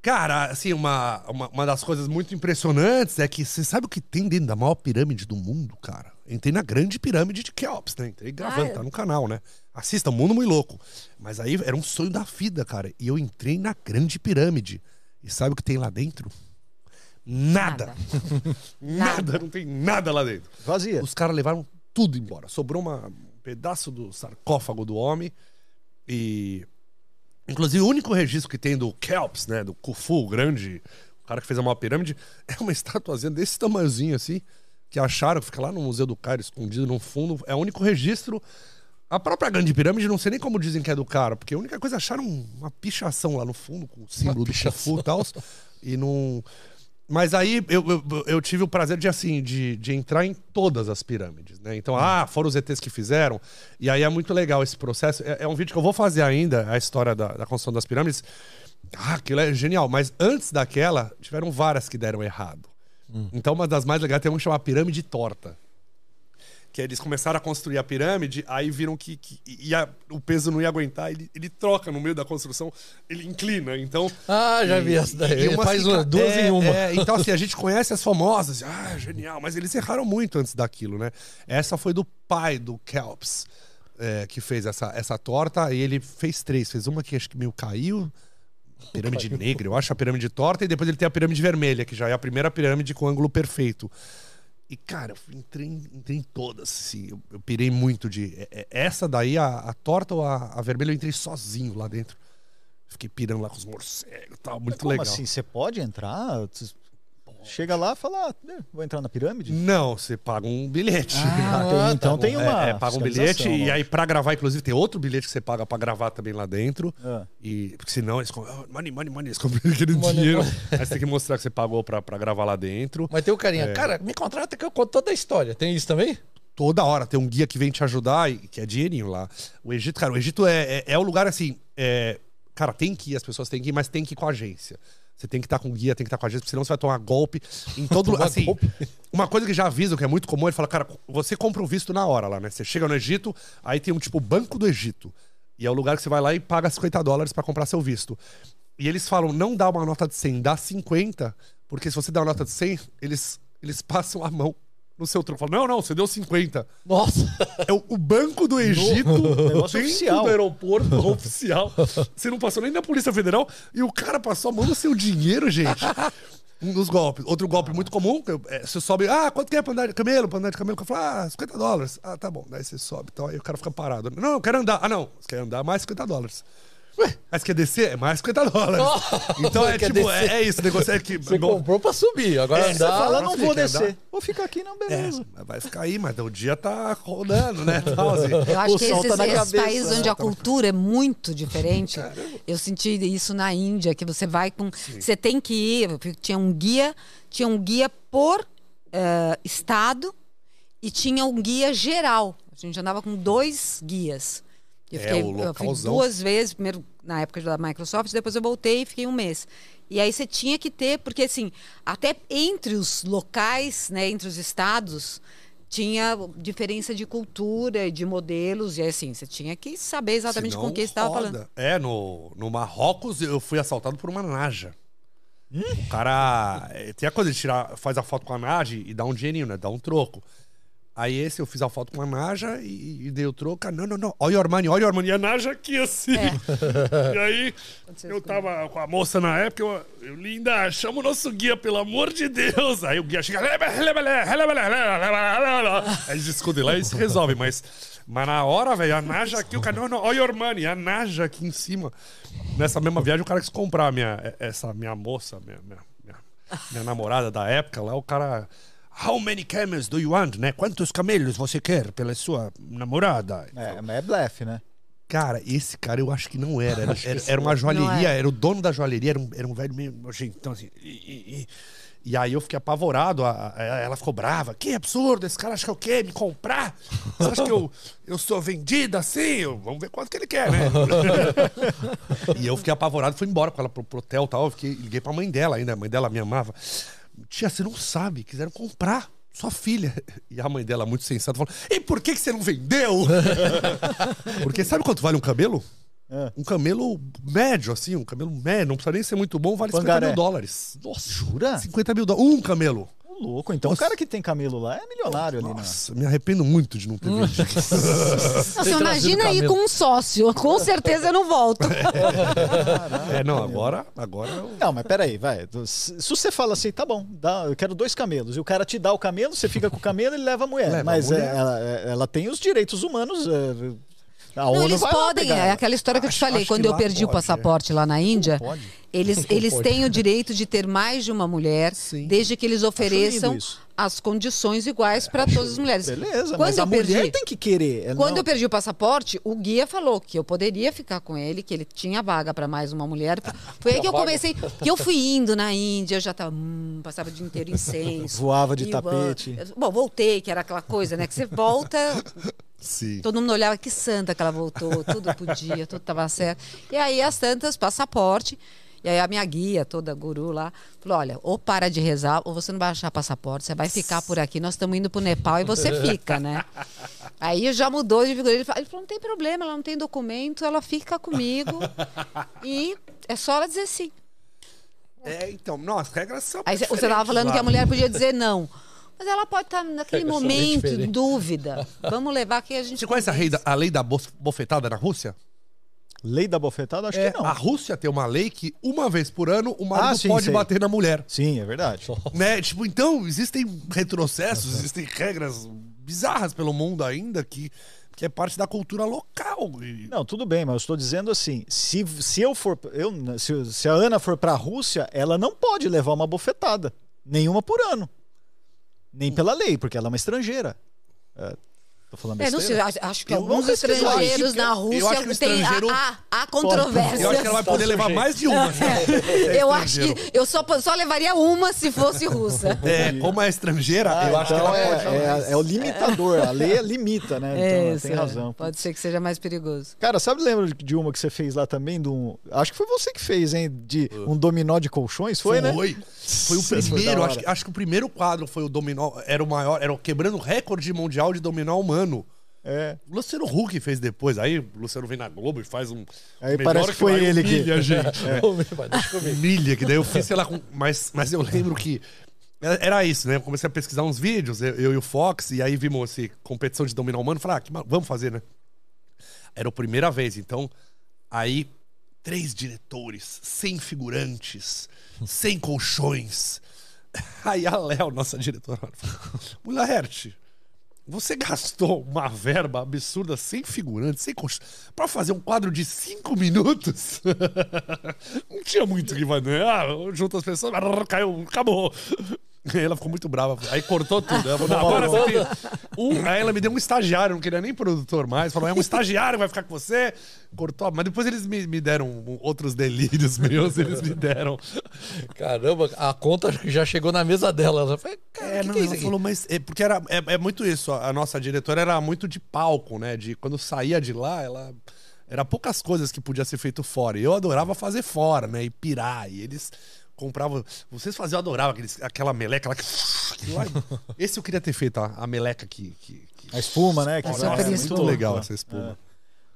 Cara, assim, uma, uma, uma das coisas muito impressionantes é que você sabe o que tem dentro da maior pirâmide do mundo, cara? Entrei na grande pirâmide de Keops, né? Entrei gravando, Ah, é? tá no canal, né? Assista, Mundo Muito Louco. Mas aí era um sonho da vida, cara. E eu entrei na grande pirâmide. E sabe o que tem lá dentro? Nada. Nada, não tem nada lá dentro. Vazia. Os caras levaram tudo embora. Sobrou uma- um pedaço do sarcófago do homem e. Inclusive, o único registro que tem do Kelps, né? Do Khufu, o grande, o cara que fez a maior pirâmide, é uma estatuazinha desse tamanhozinho assim, que acharam, que fica lá no Museu do Cairo, escondido no fundo. É o único registro. A própria grande pirâmide, não sei nem como dizem que é do cara, porque a única coisa acharam uma pichação lá no fundo, com o símbolo do Khufu e tal. E não. Mas aí eu, eu, eu tive o prazer de assim de, de entrar em todas as pirâmides, né? Então, ah, foram os ETs que fizeram. E aí é muito legal esse processo. É, é um vídeo que eu vou fazer ainda, a história da, da construção das pirâmides. Ah, aquilo é genial. Mas antes daquela, tiveram várias que deram errado. Então, uma das mais legais tem uma que chama Pirâmide Torta. que eles começaram a construir a pirâmide, aí viram que, que ia- o peso não ia aguentar, ele, ele troca no meio da construção, ele inclina, então... Ah, já vi essa daí. Ele faz uma- duas é, em uma. é, então, assim, a gente conhece as famosas, ah, genial, mas eles erraram muito antes daquilo, né? Essa foi do pai do Kelps, é, que fez essa, essa torta, e ele fez três. Fez uma que acho que meio caiu, pirâmide negra, eu acho a pirâmide torta, e depois ele tem a pirâmide vermelha, que já é a primeira pirâmide com ângulo perfeito. E, cara, eu entrei, em- entrei em todas, assim, eu, eu pirei muito de... é- é- Essa daí, a, a torta ou a, a vermelha, eu entrei sozinho lá dentro. Fiquei pirando lá com os morcegos e tal, muito Como legal. assim? Você pode entrar? Chega lá e fala, ah, né, vou entrar na pirâmide? Não, você paga um bilhete. Ah, tem- então tem uma. É, é, paga um bilhete e aí pra gravar, inclusive, tem outro bilhete que você paga pra gravar também lá dentro. Ah. E, porque senão eles compram, oh, money, money, money, eles compram aquele Money, dinheiro. money. Aí você tem que mostrar que você pagou pra, pra gravar lá dentro. Mas tem o carinha, É. cara, me contrata que eu conto toda a história. Tem isso também? Toda hora tem um guia que vem te ajudar, e que é dinheirinho lá. O Egito, cara, o Egito é, é, é o lugar assim. é, cara, tem que ir, as pessoas têm que ir, mas tem que ir com a agência. Você tem que estar com guia, tem que estar com a porque senão você vai tomar golpe em todo lugar. Assim, uma coisa que já avisam, que é muito comum, ele fala, cara, você compra o visto na hora lá, né? Você chega no Egito, aí tem um tipo Banco do Egito. E é o lugar que você vai lá e paga 50 dólares pra comprar seu visto. E eles falam, não dá uma nota de 100, dá 50, porque se você dá uma nota de 100, eles, eles passam a mão no seu troco. Falam, não, não, você deu 50. Nossa. É o, o Banco do Egito, dentro oficial. do aeroporto oficial. Você não passou nem na Polícia Federal e o cara passou a mão no seu dinheiro, gente. Um dos golpes. Outro golpe muito comum, é, você sobe, ah, quanto que é pra andar de camelo? Pra andar de camelo? O cara fala, ah, 50 dólares. Ah, tá bom. Daí você sobe. Então aí o cara fica parado. Não, eu quero andar. Ah, não. Você quer andar mais 50 dólares. Ué, mas quer descer? É mais 50 dólares. Então é tipo, é, é isso. O negócio é que. Você comprou pra subir, agora É, Você andar. fala, não não vou descer. Vou ficar aqui, não, É, beleza. mas vai ficar aí, mas o dia tá rodando, né? Tal, assim. Eu acho O que esses, tá esses países onde a cultura é muito diferente, eu senti isso na Índia, que você vai com. Você tem que ir. Tinha um guia, tinha um guia por eh, estado e tinha um guia geral. A gente andava com dois guias. Eu, É, fiquei, o eu fui localzão. duas vezes, primeiro na época da Microsoft, depois eu voltei e fiquei um mês. E aí você tinha que ter, porque assim, até entre os locais, né, entre os estados, tinha diferença de cultura e de modelos, e assim, você tinha que saber exatamente Senão com quem você estava falando. É, no, no Marrocos eu fui assaltado por uma naja. O cara. eh, Tem a coisa de tirar, faz a foto com a naja e dá um dinheirinho, né? Dá um troco. Aí esse eu fiz a foto com a Naja e, e dei o troco. Ah, Não, não, não. Olha o Armani, olha o Armani. E a Naja aqui assim. É. E aí eu tava com a moça na época. Eu, eu, linda, chama o nosso guia, pelo amor de Deus. Aí o guia chega. Aí eles escondem lá e se resolve. Mas, mas na hora, velho, a Naja aqui, o cara. Não, não, olha o Armani. A Naja aqui em cima. Nessa mesma viagem, o cara quis comprar minha, essa minha moça, minha, minha, minha, minha namorada da época lá. O cara. How many camels do you want, né? Quantos camelos você quer pela sua namorada? É, mas é blefe, né? Cara, esse cara eu acho que não era. Era, era, era uma joalheria, era o dono da joalheria, era um, era um velho meio. Então, assim. E, e- e- e aí eu fiquei apavorado. a- a- ela ficou brava. Que absurdo, esse cara acha que eu quero me comprar? Você acha que eu, eu sou vendida assim? Eu- vamos ver quanto que ele quer, né? e eu fiquei apavorado, fui embora com ela pro, pro hotel e tal. Eu fiquei, liguei pra mãe dela ainda, a mãe dela me amava. Tia, você não sabe, quiseram comprar. Sua filha. E a mãe dela, muito sensata, falou: E por que, que você não vendeu? Porque sabe quanto vale um camelo? É. Um camelo médio, assim, um camelo médio, não precisa nem ser muito bom, vale 50 Pangaré. mil dólares. Nossa, jura? 50 mil dólares. Um camelo. Louco. Então o cara que tem camelo lá é milionário ali, né? Nossa, me arrependo muito de não ter vendido. Nossa, imagina camelo. com um sócio. Com certeza eu não volto. é, não, agora, agora eu... Não, mas peraí, vai. Se você fala assim, tá bom, dá, eu quero dois camelos, e o cara te dá o camelo, você fica com o camelo e leva a mulher. Leva a mas mulher. é, ela, é, ela tem os direitos humanos. é, a Não, eles podem, é ela. aquela história que eu te Acho- falei, acho quando eu perdi o pode, é. passaporte lá na Índia, eles, eles pode. têm o direito de ter mais de uma mulher, Sim. desde que eles ofereçam as condições iguais para todas as mulheres. Beleza, quando mas eu a mulher perdi, tem que querer. é, Quando não- eu perdi o passaporte, o guia falou que eu poderia ficar com ele, que ele tinha vaga para mais uma mulher. Foi aí que eu comecei, que eu fui indo na Índia, eu já tava, hum, passava o dia inteiro incenso. Voava de e, tapete. Bom, voltei, que era aquela coisa, né, que você volta, Sim. Todo mundo olhava que santa que ela voltou, tudo podia, tudo estava certo. E aí as tantas, passaporte. E aí a minha guia, toda guru lá, falou: olha, ou para de rezar, ou você não vai achar passaporte, você vai ficar por aqui, nós estamos indo pro Nepal e você fica, né? Aí já mudou de figura. Ele falou, não tem problema, ela não tem documento, ela fica comigo. e é só ela dizer sim. É, então, nossa, as regras são. Aí você tava diferentes falando lá. que a mulher podia dizer não. Mas ela pode estar naquele É, bem momento, em dúvida. Vamos levar que a gente. Você conhece a, rei da- a lei da bof- bofetada na Rússia? Lei da bofetada? Acho É, que não. a Rússia tem uma lei que uma vez por ano o marido Ah, sim, pode sei. bater na mulher. Sim, é verdade. Né? Tipo, então, existem retrocessos, existem regras bizarras pelo mundo ainda que, que é parte da cultura local. E- Não, tudo bem, mas eu estou dizendo assim: se, se eu for. Eu, se, se a Ana for para a Rússia, ela não pode levar uma bofetada. Nenhuma por ano. Nem pela lei, porque ela é uma estrangeira. É, tô falando É, não sei, acho- acho que Eu alguns acho estrangeiros que- na eu acho Rússia que tem a, a, a controvérsia. Eu acho que ela vai poder levar mais de uma. se é Eu acho que eu só, só levaria uma se fosse russa. É, como é estrangeira, Ah, eu acho que então ela é, pode é, é o limitador. A lei limita, né? Então, Isso, tem é. razão. Pode ser que seja mais perigoso. Cara, sabe, lembra de uma que você fez lá também? De um, acho que foi você que fez, hein? De um dominó de colchões, foi, né? Foi. Foi o foi primeiro, acho, que- acho que o primeiro quadro foi o dominó, era o maior, era o quebrando recorde mundial de dominó humano. É. O Luciano Huck fez depois, aí o Luciano vem na Globo e faz um. Aí parece que foi vai, ele que- humilha, gente. Mas deixa comigo. Humilha, que daí eu fiz, sei lá, com, mas, mas eu lembro que era isso, né? Eu comecei a pesquisar uns vídeos, eu, eu e o Fox, e aí vimos assim, competição de dominó humano, falei, ah, que vamos fazer, né? Era a primeira vez, então, aí, três diretores, sem figurantes, sem colchões. Aí a Léo, nossa diretora, falou, Mulher você gastou uma verba absurda sem figurante, sem colchão, pra fazer um quadro de cinco minutos? Não tinha muito que fazer. Ah, junto as pessoas, caiu, acabou. Ela ficou muito brava. Aí cortou tudo. Ela falou, "Não, agora você tem um. Aí ela me deu um estagiário, não queria nem produtor mais. Falou, é um estagiário, vai ficar com você. Cortou. Mas depois eles me, me deram outros delírios meus, eles me deram. Caramba, a conta já chegou na mesa dela. Ela falou, cara, É, que não, que é ela falou, mas é porque era, é, é muito isso. A nossa diretora era muito de palco, né? De quando saía de lá, ela era poucas coisas que podia ser feito fora. E eu adorava fazer fora, né? E pirar. E eles compravam. Vocês faziam, eu adorava aqueles, aquela meleca lá que. esse eu queria ter feito, a, a meleca que. que, que... A espuma, né? Que Nossa, é muito espuma. legal louco, essa espuma.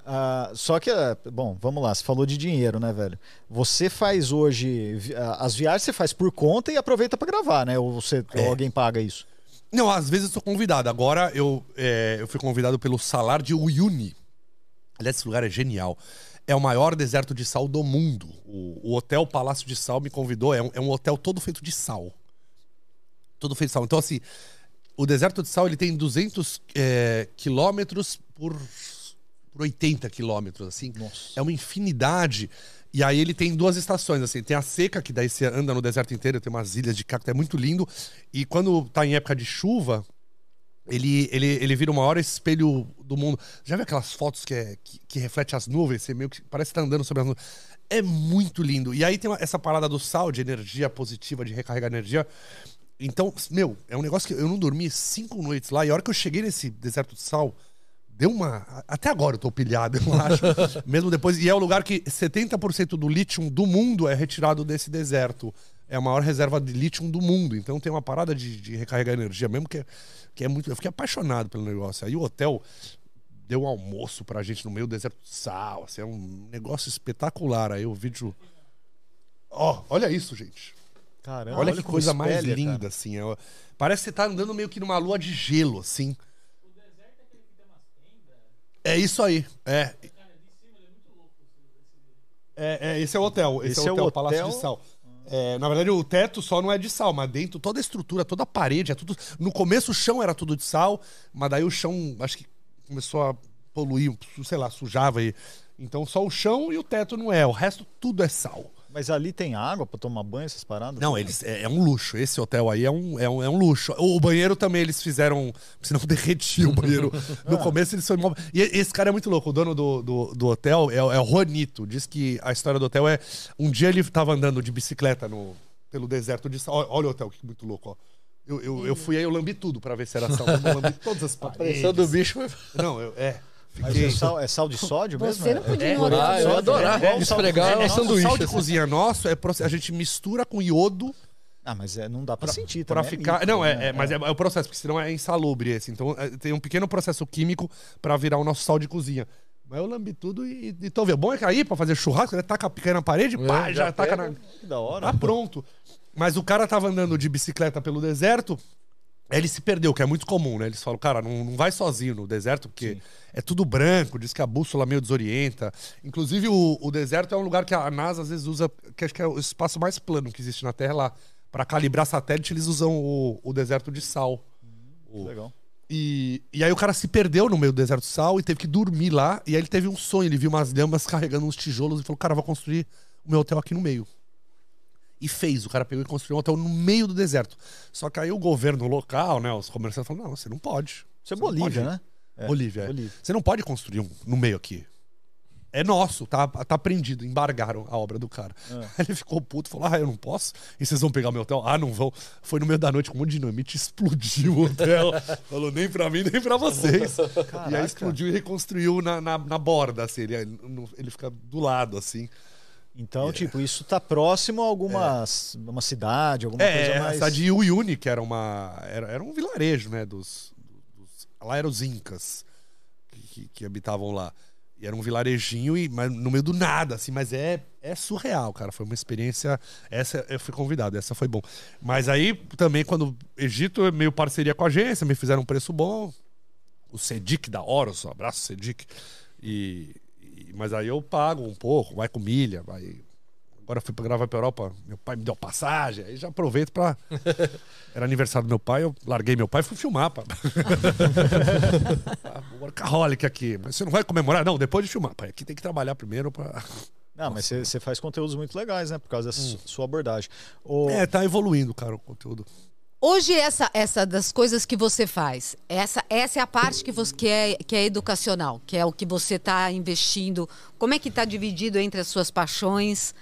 Ah, só que, é, bom, vamos lá, você falou de dinheiro, né, velho? Você faz hoje. As viagens você faz por conta e aproveita pra gravar, né? Ou, você, É. ou alguém paga isso? Não, às vezes eu sou convidado. Agora eu, é, eu fui convidado pelo Salar de Uyuni. Aliás, esse lugar é genial. É o maior deserto de sal do mundo. O, o Hotel Palácio de Sal me convidou. É um, é um hotel todo feito de sal. Todo feito de sal. Então, assim, o deserto de sal ele tem 200 é, quilômetros por, por 80 quilômetros, assim. Nossa. É uma infinidade. E aí ele tem duas estações, assim. Tem a seca, que daí você anda no deserto inteiro, tem umas ilhas de cacto, é muito lindo. E quando tá em época de chuva, ele, ele, ele vira o maior espelho do mundo. Já viu aquelas fotos que, é, que, que reflete as nuvens? Você meio que parece que tá andando sobre as nuvens. É muito lindo. E aí tem uma- essa parada do sal, de energia positiva, de recarregar energia. Então, meu, é um negócio que eu não dormi cinco noites lá. E a hora que eu cheguei nesse deserto de sal, deu uma. Até agora eu tô pilhado, eu acho. Mesmo depois. E é o lugar que 70% do lítio do mundo é retirado desse deserto. É a maior reserva de lítio do mundo. Então tem uma parada de, de recarregar energia mesmo que é, que é muito. Eu fiquei apaixonado pelo negócio. Aí o hotel deu um almoço pra gente no meio do deserto de sal. Assim, é um negócio espetacular. Aí o vídeo. Ó, olha isso, gente. Caramba, Olha, que como coisa mais espelha, linda, cara. assim. é- Parece que você tá andando meio que numa lua de gelo, assim. É isso aí. É. É, é, esse é o hotel. Esse, Esse é o é o hotel, Palácio hotel? de Sal. É, na verdade, o teto só não é de sal, mas dentro toda a estrutura, toda a parede, é tudo. No começo o chão era tudo de sal, mas daí o chão acho que começou a poluir, sei lá, sujava aí. Então só o chão e o teto não é, o resto tudo é sal. Mas ali tem água pra tomar banho, essas paradas? Não, eles é, é um luxo. Esse hotel aí é um, é um, é um luxo. O, o banheiro também eles fizeram. Senão derretia o banheiro. No começo eles foram. E esse cara é muito louco. O dono do, do, do hotel é, o- é o Juanito. Diz que a história do hotel é. Um dia ele tava andando de bicicleta no, pelo deserto de sal. Olha, olha o hotel, que muito louco, ó. Eu, eu, eu fui aí, eu lambi tudo pra ver se era sal. Eu lambi todas as A paredes. pressão do bicho foi. Não, eu, é. Mas é sal, é sal de sódio mesmo? Você não É- podia é ir no horário Ah, eu adorar né? É, esfregar cozinha um nosso, O sanduíche. sal de assim. cozinha nosso, é, a gente mistura com iodo Ah, mas é, não dá pra sentir pra também. ficar. líquido, não, é, né? é, mas é, é o processo, porque senão é insalubre esse. Então é, tem um pequeno processo químico pra virar o nosso sal de cozinha. Mas eu lambi tudo e, e tô vendo. Bom é que aí, pra fazer churrasco, ele taca a picanha na parede, É, pá, já, já taca pega. na. Que da hora. Tá pronto. Mas o cara tava andando de bicicleta pelo deserto, ele se perdeu, que é muito comum, né? Eles falam, cara, não, não vai sozinho no deserto, porque é tudo branco, diz que a bússola meio desorienta. Inclusive, o, o deserto é um lugar que a NASA às vezes usa, que acho que é o espaço mais plano que existe na Terra lá. Pra calibrar satélite, eles usam o, o deserto de sal. O- Legal. e, e aí o cara se perdeu no meio do deserto de sal e teve que dormir lá. E aí ele teve um sonho, ele viu umas lhamas carregando uns tijolos e falou, cara, vou construir o meu hotel aqui no meio. E fez, o cara pegou e construiu um hotel no meio do deserto. Só que aí o governo local, né, os comerciantes falaram, não, você não pode. Isso é Bolívia, né? É, Bolívia, é. Bolívia. Você não pode construir um no meio aqui. É nosso, tá, tá prendido, embargaram a obra do cara. É. Aí ele ficou puto, falou: Ah, eu não posso. E vocês vão pegar meu hotel? Ah, não vão. Foi no meio da noite com um monte de dinamite, explodiu o hotel. falou: nem pra mim, nem pra vocês. E aí Caraca. explodiu e reconstruiu na, na, na borda, assim. Ele, ele fica do lado, assim. Então, tipo, isso tá próximo a alguma uma cidade, alguma É, coisa a mais. cidade de Uyuni, que era uma. Era, era um vilarejo, né? Dos, dos- lá eram os Incas que, que- que habitavam lá. E era um vilarejinho, e, mas no meio do nada, assim, mas é, é surreal, cara. Foi uma experiência. Essa eu fui convidado, essa foi bom. Mas aí também, quando Egito é meio parceria com a agência, me fizeram um preço bom. O Sedic da Horus, um abraço, Sedic. E- mas aí eu pago um pouco, vai com milha, vai. Agora fui pra gravar pra Europa, meu pai me deu passagem, aí já aproveito pra. Era aniversário do meu pai, eu larguei meu pai e fui filmar, pá. Ah, Workaholic aqui. Mas você não vai comemorar? Não, depois de filmar, pai. Aqui tem que trabalhar primeiro pra. Não, mas você faz conteúdos muito legais, né? Por causa da su- sua abordagem. O... É, tá evoluindo, cara, o conteúdo. Hoje, essa, essa das coisas que você faz, essa, essa é a parte que, você, que, é, que é educacional, que é o que você está investindo. Como é que está dividido entre as suas paixões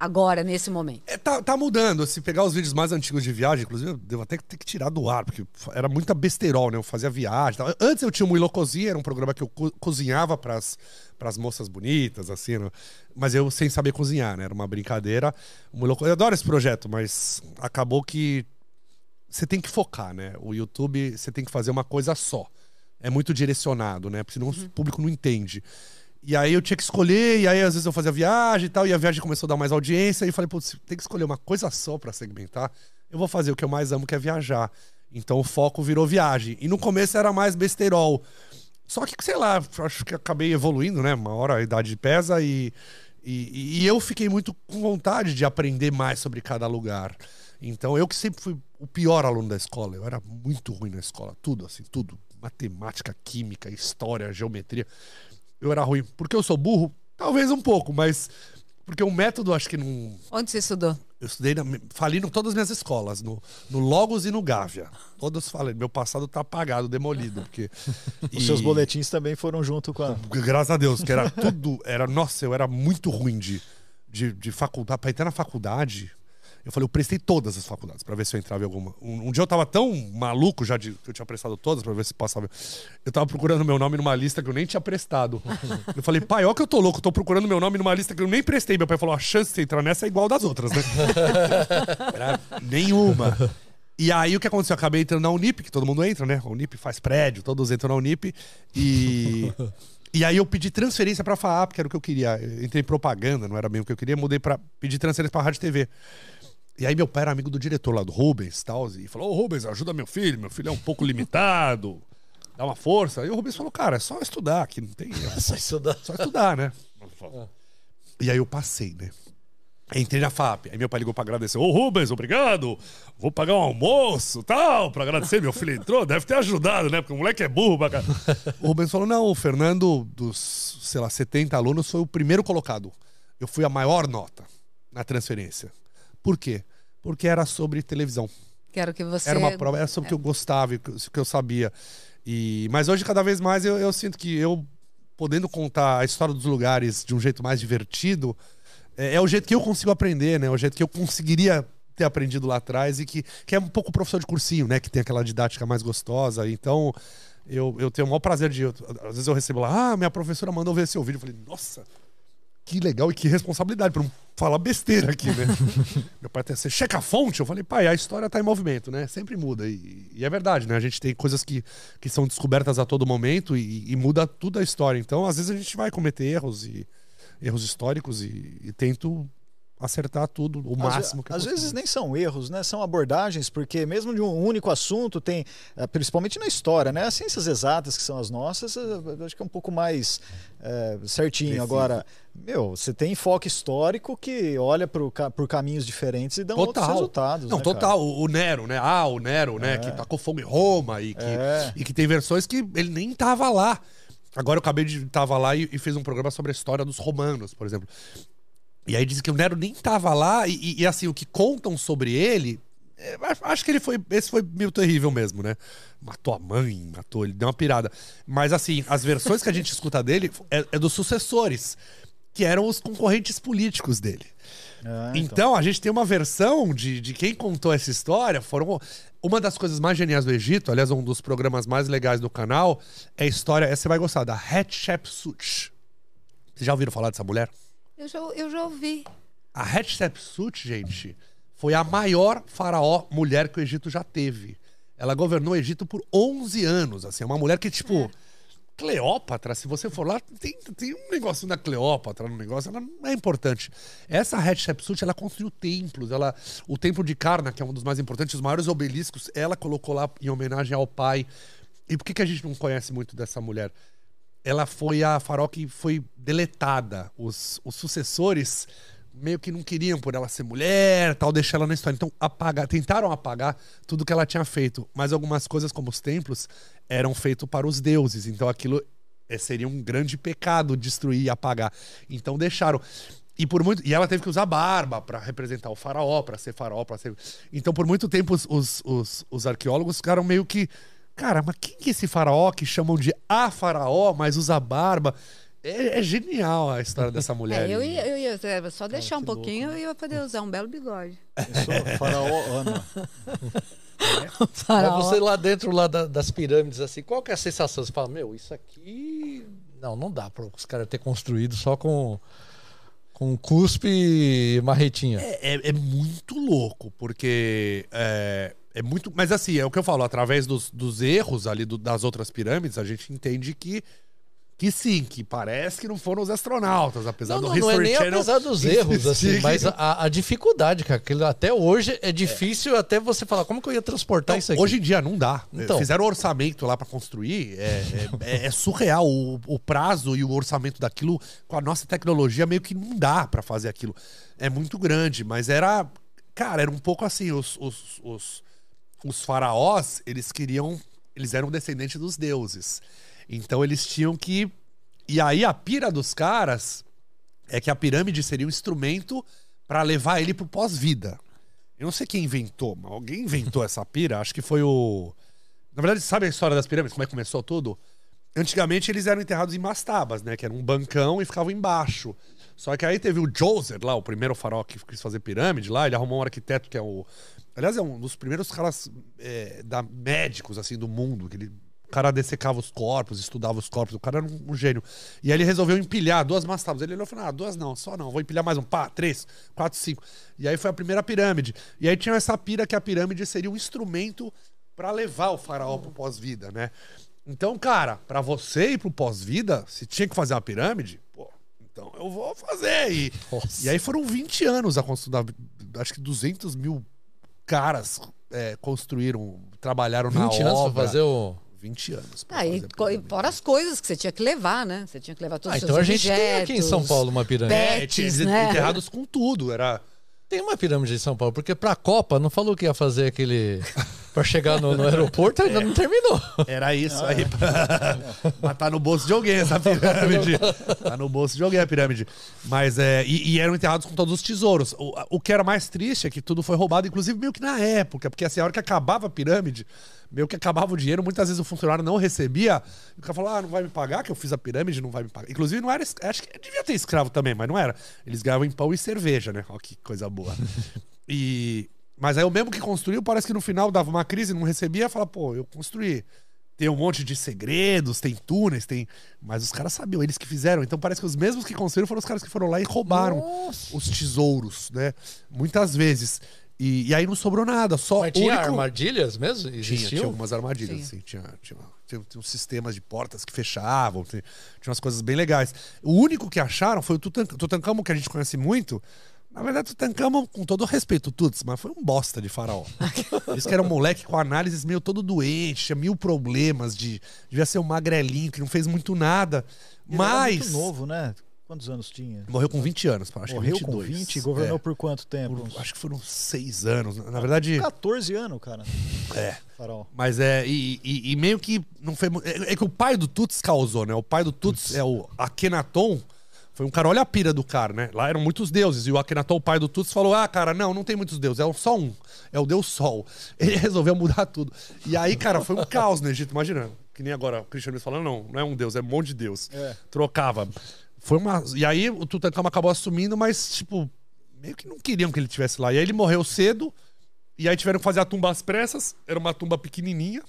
agora, nesse momento? É, tá, tá mudando. Se pegar os vídeos mais antigos de viagem, inclusive, eu devo até ter que tirar do ar, porque era muita besterol, né? Eu fazia viagem. tal. Antes eu tinha o Muilo Cozinha, era um programa que eu co- cozinhava pras, pras moças bonitas, assim, né? mas eu sem saber cozinhar, né? Era uma brincadeira. O Muilo Co- Eu adoro esse projeto, mas acabou que você tem que focar, né? O YouTube, você tem que fazer uma coisa só. É muito direcionado, né? Porque senão o público não entende. E aí eu tinha que escolher, e aí às vezes eu fazia viagem e tal, e a viagem começou a dar mais audiência, e eu falei, putz, tem que escolher uma coisa só pra segmentar. Eu vou fazer o que eu mais amo, que é viajar. Então o foco virou viagem. E no começo era mais besterol. Só que, sei lá, acho que acabei evoluindo, né? Uma hora a idade pesa e, e, e eu fiquei muito com vontade de aprender mais sobre cada lugar. Então, eu que sempre fui o pior aluno da escola, eu era muito ruim na escola, tudo assim, tudo. Matemática, química, história, geometria. Eu era ruim. Porque eu sou burro? Talvez um pouco, mas. Porque o método acho que não. Onde você estudou? Eu estudei, na, fali em todas as minhas escolas, no, no Logos e no Gávea. Todas falei. Meu passado tá apagado, demolido, porque. Os e- seus boletins também foram junto com a. Graças a Deus, que era tudo. Era, nossa, eu era muito ruim de, de, de faculdade. Pra entrar na faculdade, eu falei, eu prestei todas as faculdades pra ver se eu entrava em alguma. Um, um dia eu tava tão maluco já de que eu tinha prestado todas pra ver se passava. Eu tava procurando meu nome numa lista que eu nem tinha prestado. Eu falei, pai, ó que eu tô louco, tô procurando meu nome numa lista que eu nem prestei. Meu pai falou, a chance de entrar nessa é igual das outras, né? Era nenhuma. E aí o que aconteceu? Eu acabei entrando na Unip, que todo mundo entra, né? A Unip faz prédio, todos entram na Unip. E. E aí eu pedi transferência pra FAAP, que era o que eu queria. Eu entrei em propaganda, não era bem o que eu queria, mudei pra pedir transferência pra Rádio e TV. E aí meu pai era amigo do diretor lá, do Rubens e tal, e falou, ô Rubens, ajuda meu filho, meu filho é um pouco limitado, dá uma força. E o Rubens falou, cara, é só estudar, que não tem... É Só estudar. só estudar, né? E aí eu passei, né? Entrei na FAP. Aí meu pai ligou pra agradecer. Ô, Rubens, obrigado. Vou pagar um almoço tal, pra agradecer. Meu filho entrou, deve ter ajudado, né? Porque o moleque é burro pra. O Rubens falou: não, o Fernando, dos, sei lá, 70 alunos, foi o primeiro colocado. Eu fui a maior nota na transferência. Por quê? Porque era sobre televisão. Quero que você. Era uma prova, era sobre o que eu gostava, e o que eu- sabia. E, mas hoje, cada vez mais, eu, eu sinto que eu, podendo contar a história dos lugares de um jeito mais divertido, é, é o jeito que eu consigo aprender, né? É o jeito que eu conseguiria ter aprendido lá atrás e que, que é um pouco o professor de cursinho, né? Que tem aquela didática mais gostosa. Então, Eu, eu tenho o maior prazer de. eu- às vezes eu recebo lá, ah, minha professora mandou ver seu vídeo. Eu falei, nossa, que legal e que responsabilidade pra não falar besteira aqui, né? Meu pai até você checa a fonte. Eu falei, pai, a história tá em movimento, né? Sempre muda. E, e é verdade, né? A gente tem coisas que, que são descobertas a todo momento e, e muda tudo a história. Então, às vezes, a gente vai cometer erros e erros históricos e, e tento acertar tudo o Às, máximo que às possível. vezes nem são erros, né? São abordagens, porque mesmo de um único assunto tem, eh, principalmente na história, né? As ciências exatas que são as nossas, eh, eu acho que é um pouco mais eh, certinho. Preciso. Agora, meu, você tem enfoque histórico que olha pro por caminhos diferentes e dão outros resultados. Não, né, total. O o Nero, né? Ah, o Nero, né? Que tacou fogo em Roma e que, É. e que tem versões que ele nem tava lá. Agora eu acabei de tava lá e, e fez um programa sobre a história dos romanos, por exemplo. E aí dizem que o Nero nem tava lá e, e- assim, o que contam sobre ele. é, acho- que ele foi. Esse foi meio terrível mesmo, né? Matou a mãe, matou, ele deu uma pirada. Mas assim, as versões que a gente escuta dele é, é dos sucessores, que eram os concorrentes políticos dele. Ah, Então, a gente tem uma versão de, de quem contou essa história. Foram uma das coisas mais geniais do Egito, aliás, um dos programas mais legais do canal, é a história, essa você vai gostar, da Hatshepsut. Vocês já ouviram falar dessa mulher? Eu já, eu já ouvi. A Hatshepsut, gente, foi a maior faraó mulher que o Egito já teve. Ela governou o Egito por 11 anos, assim, é uma mulher que, tipo... Cleópatra, se você for lá, tem, tem um negocinho da Cleópatra no negócio, ela não é importante. Essa Hatshepsut, ela construiu templos, ela, o templo de Karnak, que é um dos mais importantes, os maiores obeliscos, ela colocou lá em homenagem ao pai. E por que, que a gente não conhece muito dessa mulher? Ela foi a faraó que foi deletada. Os, os sucessores meio que não queriam por ela ser mulher, tal, deixar ela na história. Então, apagar, tentaram apagar tudo que ela tinha feito. Mas algumas coisas, como os templos, eram feitos para os deuses. Então, aquilo eh, seria um grande pecado destruir e apagar. Então, deixaram. E por muito e ela teve que usar barba para representar o faraó, para ser faraó, para ser. Então, por muito tempo, os, os, os arqueólogos ficaram meio que. Cara, mas quem que é esse faraó que chamam de a faraó, mas usa barba? É, é genial a história dessa mulher. É, eu ia, eu ia é, só deixar um que pouquinho louco, eu ia poder usar um belo bigode. Eu sou faraó Ana. Mas você lá dentro lá da- das pirâmides, assim, qual que é a sensação? Você fala, meu, isso aqui. Não, não dá para os caras ter construído só com, com cuspe e marretinha. É, é- é muito louco, porque é, é muito. Mas assim, é o que eu falo, através dos, dos erros ali do- das outras pirâmides, a gente entende que. Que sim, que parece que não foram os astronautas, apesar Não, do não, não é History nem Channel apesar dos erros, assim, mas a, a dificuldade, cara. Aquilo até hoje é difícil até você falar como que eu ia transportar isso aqui. Hoje em dia não dá. Então. Fizeram orçamento lá pra construir, é, é- é surreal. O, o prazo e o orçamento daquilo, com a nossa tecnologia, meio que não dá pra fazer aquilo. É muito grande, mas era. Cara, era um pouco assim: os, os, os, os faraós, eles queriam. Eles eram descendentes dos deuses. Então eles tinham que. E aí a pira dos caras é que a pirâmide seria um instrumento pra levar ele pro pós-vida. Eu não sei quem inventou, mas alguém inventou essa pira. Acho que foi o. Na verdade, sabe a história das pirâmides? Como é que começou tudo? Antigamente eles eram enterrados em mastabas, né? Que era um bancão e ficavam embaixo. Só que aí teve o Djoser lá, o primeiro faraó que quis fazer pirâmide lá. Ele arrumou um arquiteto que é o. Aliás, é um dos primeiros caras é, da, médicos, assim, do mundo. Que ele, o cara dessecava os corpos, estudava os corpos. O cara era um, um gênio. E aí ele resolveu empilhar duas mastabas. Ele olhou e falou: ah, duas não, só não. Vou empilhar mais um. Pá, três, quatro, cinco. E aí foi a primeira pirâmide. E aí tinha essa pira que a pirâmide seria um instrumento para levar o faraó pro pós-vida, né? Então, cara, pra você ir pro pós-vida, se tinha que fazer uma pirâmide, então eu vou fazer. E, Nossa. e aí foram 20 anos a construir. Acho que 200 mil caras é, construíram, trabalharam na 20 anos obra. pra fazer o. 20 anos. Ah, e pirâmide. fora as coisas que você tinha que levar, né? Você tinha que levar todos Ah, os então seus a gente tem aqui em São objetos. Paulo uma pirâmide. É, pets, eles né? enterrados com tudo. Era. Tem uma pirâmide em São Paulo, porque pra Copa não falou que ia fazer aquele. pra chegar no, no aeroporto, ainda não terminou. Era isso aí. Mas tá no bolso de alguém essa pirâmide. tá no bolso de alguém a pirâmide. Mas é. E, e eram enterrados com todos os tesouros. O, o que era mais triste é que tudo foi roubado, inclusive meio que na época. Porque assim, a hora que acabava a pirâmide, meio que acabava o dinheiro, muitas vezes o funcionário não recebia. E o cara falou: ah, não vai me pagar, que eu fiz a pirâmide, não vai me pagar. Inclusive, não era. Acho que devia ter escravo também, mas não era. Eles ganhavam em pão e cerveja, né? Ó, que coisa boa. e. Mas aí o mesmo que construiu, parece que no final dava uma crise, não recebia, fala, pô, eu construí. tem um monte de segredos, tem túneis, tem. Mas os caras sabiam, eles que fizeram. Então parece que os mesmos que construíram foram os caras que foram lá e roubaram Nossa. os tesouros, né? Muitas vezes. E, e aí não sobrou nada. Só Mas tinha único- armadilhas mesmo? tinha, Existiam? tinha algumas armadilhas, Tinha. assim. Tinha, tinha, tinha, tinha uns sistemas de portas que fechavam, tinha, tinha umas coisas bem legais. O único que acharam foi o Tutank- Tutankhamon, que a gente conhece muito. Na verdade, Tutankhamon, com todo o respeito, Tuts, mas foi um bosta de faraó. Eles que era um moleque com análises meio todo doente, tinha mil problemas, de, devia ser um magrelinho, que não fez muito nada. Ele era Mas. muito novo, né? Quantos anos tinha? Morreu com 20 anos, acho Morreu que 22. com 20 e governou É, por quanto tempo? por- acho que foram seis anos. Na verdade. 14 anos, cara. É. Faraó. Mas é. E, e- e meio que não foi. É, é que o pai do Tuts causou, né? O pai do Tuts é o Akhenaton. Foi um cara, olha a pira do cara, né? Lá eram muitos deuses. E o Akhenaton, o pai do Tuts, falou: Ah, cara, não, não tem muitos deuses, é só um. É o Deus Sol. Ele resolveu mudar tudo. E aí, cara, foi um caos no Egito, imagina. Que nem agora o cristianismo falando, não, não é um Deus, é um monte de Deus. É. Trocava. Foi uma. E aí o Tutankhamon acabou assumindo, mas, tipo, meio que não queriam que ele estivesse lá. E aí ele morreu cedo. E aí tiveram que fazer a tumba às pressas. Era uma tumba pequenininha.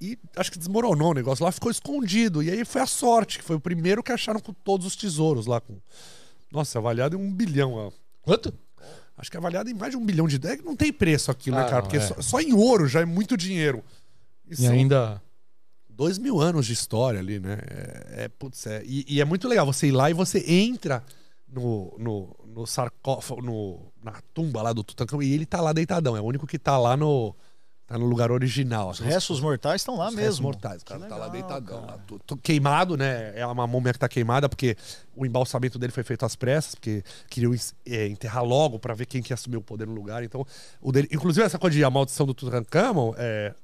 E acho que desmoronou o negócio lá, ficou escondido. E aí foi a sorte, que foi o primeiro que acharam com todos os tesouros lá. Com... Nossa, avaliado em um bilhão. ó. Quanto? Acho que é avaliado em mais de um bilhão de. Que não tem preço aquilo, né, Ah, cara? não, Porque é. só, só em ouro já é muito dinheiro. E, E ainda. dois mil anos de história ali, né? É, é, putz, é, e, e é muito legal você ir lá e você entra no, no, no sarcófago, no, na tumba lá do Tutankhamon e ele tá lá deitadão. É o único que tá lá no, tá no lugar original. Os restos mortais estão lá Os restos mesmo. mortais. O cara Que tá lá deitadão. Lá, tu- tu- queimado, né? É uma múmia que tá queimada, porque o embalsamento dele foi feito às pressas, porque queriam é, enterrar logo pra ver quem que ia assumir o poder no lugar. Então, o dele. Inclusive, essa coisa de a maldição do Tutankhamon, é,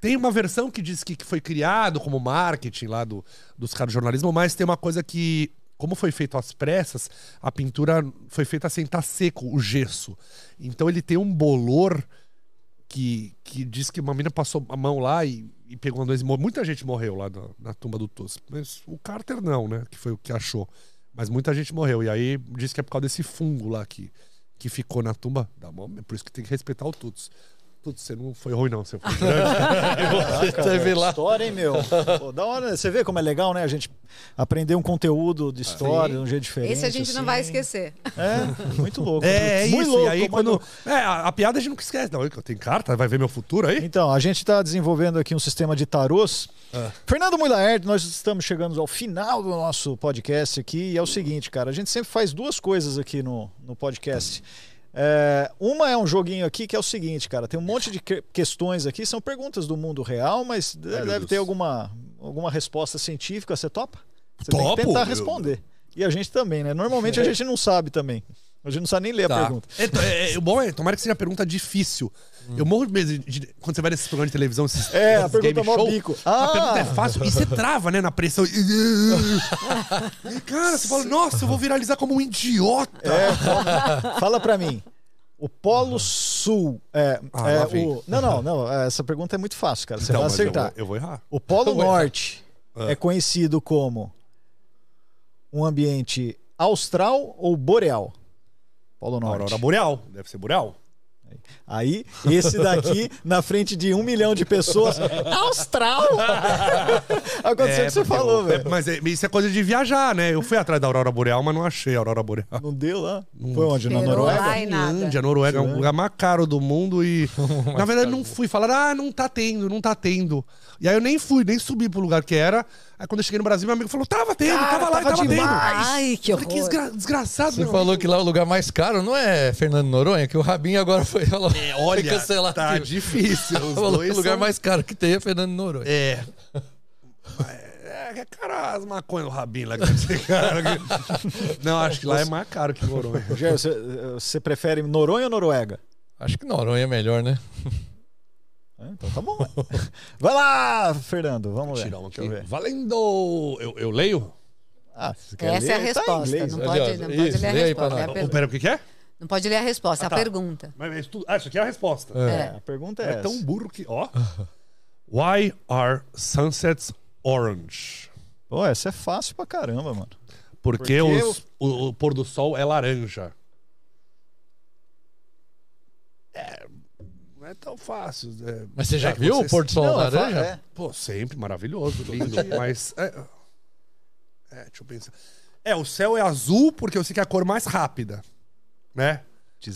tem uma versão que diz que, que foi criado como marketing lá do, dos caras de jornalismo, mas tem uma coisa que, como foi feito às pressas, a pintura foi feita sem estar seco, o gesso. Então ele tem um bolor que, que diz que uma mina passou a mão lá e, e pegou dois. Muita gente morreu lá na, na tumba do Tuss. Mas o Carter não, né? Que foi o que achou. Mas muita gente morreu. E aí diz que é por causa desse fungo lá que, que ficou na tumba da momia. Por isso que tem que respeitar o Tuts. Tuts, você não foi ruim, não. Você foi grande. Caraca, Teve lá. História, hein, meu? Pô, da hora. Você vê como é legal, né? A gente aprender um conteúdo de história de um jeito diferente. Esse a gente não assim. vai esquecer. É, muito louco. É, é muito isso. louco, e aí, quando. louco. É, a, a piada a gente nunca esquece. Não, eu tenho carta, vai ver meu futuro aí? Então, a gente está desenvolvendo aqui um sistema de tarôs. Ah. Fernando Mulaert, nós estamos chegando ao final do nosso podcast aqui. E é o seguinte, cara, a gente sempre faz duas coisas aqui no, no podcast. É, uma é um joguinho aqui que é o seguinte, cara, tem um monte de que- questões aqui, são perguntas do mundo real, mas meu deve Deus. ter alguma, alguma resposta científica. Você topa? Você tem Topo, que tentar eu- responder. E a gente também, né? Normalmente a gente não sabe também. A gente não sabe nem ler a Tá. pergunta. É, é, é, o bom é, tomara que seja pergunta difícil. Eu morro de medo de, de- quando você vai nesses programas de televisão, esses, É, a esses pergunta game mó show, bico. A Ah! pergunta é fácil e você trava, né, na pressão. Cara, você fala, nossa, eu vou viralizar como um idiota. É, fala, fala pra mim. O Polo Sul é, Ah, é o. Não, não, não. Essa pergunta é muito fácil, cara. Você Então, vai mas eu acertar. vou- Eu vou errar. O Polo. Norte Ah. é conhecido como um ambiente austral ou boreal? Polo Norte. Aurora Boreal. Deve ser Boreal. Aí, esse daqui, na frente de um milhão de pessoas. Austral! Aconteceu o que você falou, eu- velho. é, mas é- isso é coisa de viajar, né? Eu fui atrás da Aurora Boreal, mas não achei a Aurora Boreal. Não deu lá? Foi onde? Na Noruega? lá nada. Finlândia, Noruega é um Finlândia. lugar mais caro do mundo e. na verdade, não fui. Falaram, ah, não tá tendo, não tá tendo. E aí eu nem fui, nem subi pro lugar que era. Aí quando eu cheguei no Brasil, meu amigo falou, tava tendo, Cara, tava lá, tava tava, tendo. Ai, que falei, que horror. desgra- desgraçado, Você meu falou amigo. que lá o lugar mais caro não é Fernando Noronha, que o Rabinho agora foi, falou, É, olha, foi cancelado. tá difícil. Os dois o lugar são- mais caro que tem é Fernando Noronha. É. É, é cara, as maconhas do Rabin lá que deve ser caro. Não, acho que lá é mais caro que Noronha. Rogério, você, você prefere Noronha ou Noruega? Acho que Noronha é melhor, né? É, Então tá bom. Vai lá, Fernando. Vamos ver. Tirar um Deixa aqui. eu ver. Valendo! Eu, eu leio? Ah, você quer Essa é a ler? Tá resposta. inglês, não, pode, não pode isso, ler a resposta. É a pera, o que, que é? Não pode ler a resposta, é Ah, a tá. pergunta. Mas, mas tu- ah, isso aqui é a resposta. É, a pergunta é, É essa. tão burro que. Ó. Why are sunsets orange? Pô, essa é fácil pra caramba, mano. Porque, Porque os- o, o pôr do sol é laranja. É, é tão fácil. é- Mas você já é, viu vocês- o pôr do sol Não, laranja? é. Pô, sempre maravilhoso, lindo. mas. É, é, deixa eu pensar. É, o céu é azul porque eu sei que é a cor mais rápida. Né?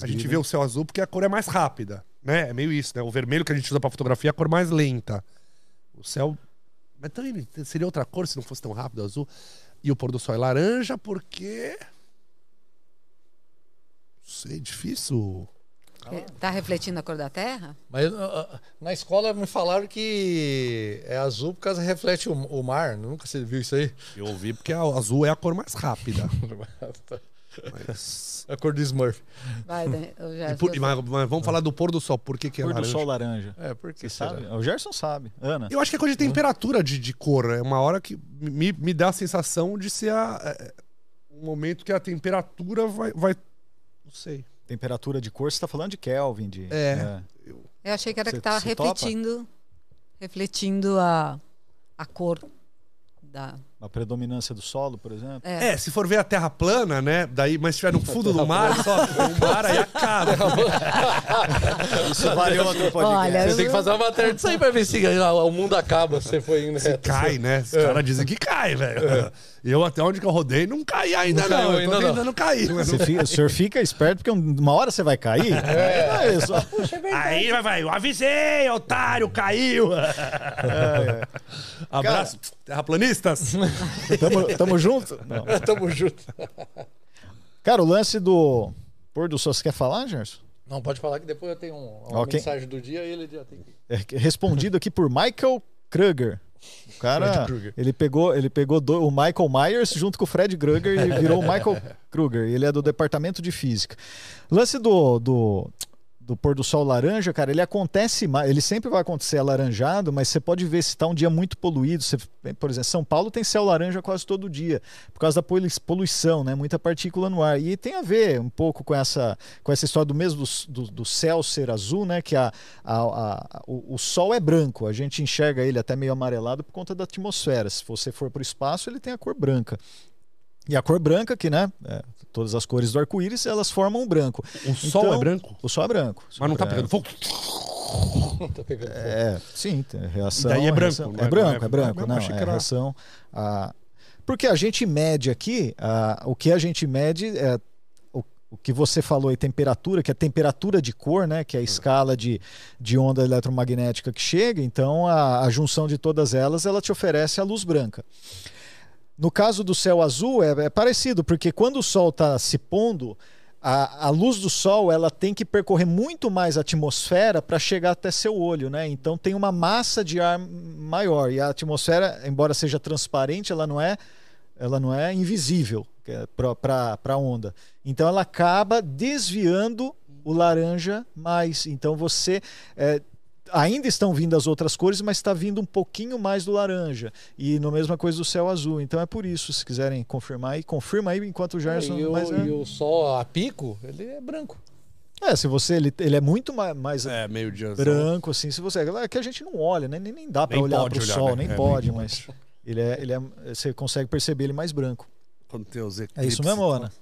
A gente vê o céu azul porque a cor é mais rápida. Né? É meio isso, né? O vermelho que a gente usa pra fotografia é a cor mais lenta. O céu. Mas também seria outra cor se não fosse tão rápido o azul. E o pôr do sol é laranja porque. Não sei, difícil. Tá refletindo a cor da Terra? Mas na escola me falaram que é azul por causa reflete o, o mar. Nunca você viu isso aí? Eu ouvi porque a azul é a cor mais rápida. Mas. a cor do Smurf. Vai, Dan- eu já- E por- mas, mas vamos falar do pôr do sol. Por que, que é Pôr do laranja? sol laranja. É, por que Você sabe? será? O Gerson sabe. Ana. Eu acho que é coisa de temperatura de, de cor. É uma hora que me, me dá a sensação de ser a, é, um momento que a temperatura vai. vai não sei. Temperatura de cor, você tá falando de Kelvin. De, É. Eu achei que era Você- que tava você topa? refletindo, refletindo a, a cor da. A predominância do solo, por exemplo. É. É, se for ver a Terra plana, né? Daí, mas se estiver no fundo do mar, só o mar aí acaba. Isso vale outro podcast. Olha, Você tem que fazer uma matéria disso aí pra ver se ah, o mundo acaba você for indo Se reto. cai, né? Os caras dizem que cai, velho. Eu até onde que eu rodei não caí ainda, Não não. caiu ainda, não. tentando cair. mas Você não- fica- o senhor fica esperto porque uma hora você vai cair. É, é isso. Aí vai, vai. Eu avisei, otário, caiu. Abraço, terraplanistas. Tamo, tamo junto? Não. Tamo junto. Cara, o lance do pôr do sol, você quer falar, Gerson? Não, pode falar que depois eu tenho um- uma Ok. mensagem do dia e ele já tem que. É respondido aqui por Michael Kruger. O cara, ele pegou, ele pegou do- o Michael Myers junto com o Fred Krueger e virou o Michael Kruger. Ele é do departamento de física. Lance do, do, do pôr do sol laranja, cara, ele acontece mais, ele sempre vai acontecer alaranjado, mas você pode ver se está um dia muito poluído. Você, por exemplo, São Paulo tem céu laranja quase todo dia, por causa da polu- poluição, né? Muita partícula no ar. E tem a ver um pouco com essa, com essa história do mesmo do, do, do céu ser azul, né? Que a, a, a- o, o sol é branco, a gente enxerga ele até meio amarelado por conta da atmosfera. Se você for para o espaço, ele tem a cor branca. E a cor branca, que, né? é, todas as cores do arco-íris, elas formam um branco. O sol Então, é branco, O sol é branco. mas não tá É, pegando fogo. Tá pegando fogo. É, sim, tem reação. Daí é branco, reação- né? É branco, é- é branco, não. achei É que era- reação. a- Porque a gente mede aqui, a- o que a gente mede é o, o que você falou aí, temperatura, que é a temperatura de cor, né? Que é a escala de, de onda eletromagnética que chega. Então, a, a junção de todas elas, ela te oferece a luz branca. No caso do céu azul é, é parecido, porque quando o sol está se pondo, a, a luz do sol ela tem que percorrer muito mais a atmosfera para chegar até seu olho, né? Então tem uma massa de ar maior e a atmosfera, embora seja transparente, ela não é, ela não é invisível para a onda. Então ela acaba desviando o laranja mais. Então você é, ainda estão vindo as outras cores, mas está vindo um pouquinho mais do laranja. E no mesma coisa do céu azul. Então é por isso, se quiserem confirmar aí, confirma aí enquanto o Gerson. e, o, mas é, e o sol a pico, ele é branco. é, se você. Ele, ele é muito ma- mais. É, meio branco, assim, se você. É que a gente não olha, né? Nem, nem dá para olhar para o sol, né? nem É, pode, mas. Ele é, ele é. Você consegue perceber ele mais branco. Quando tem os É isso eclipses mesmo, e. Ana?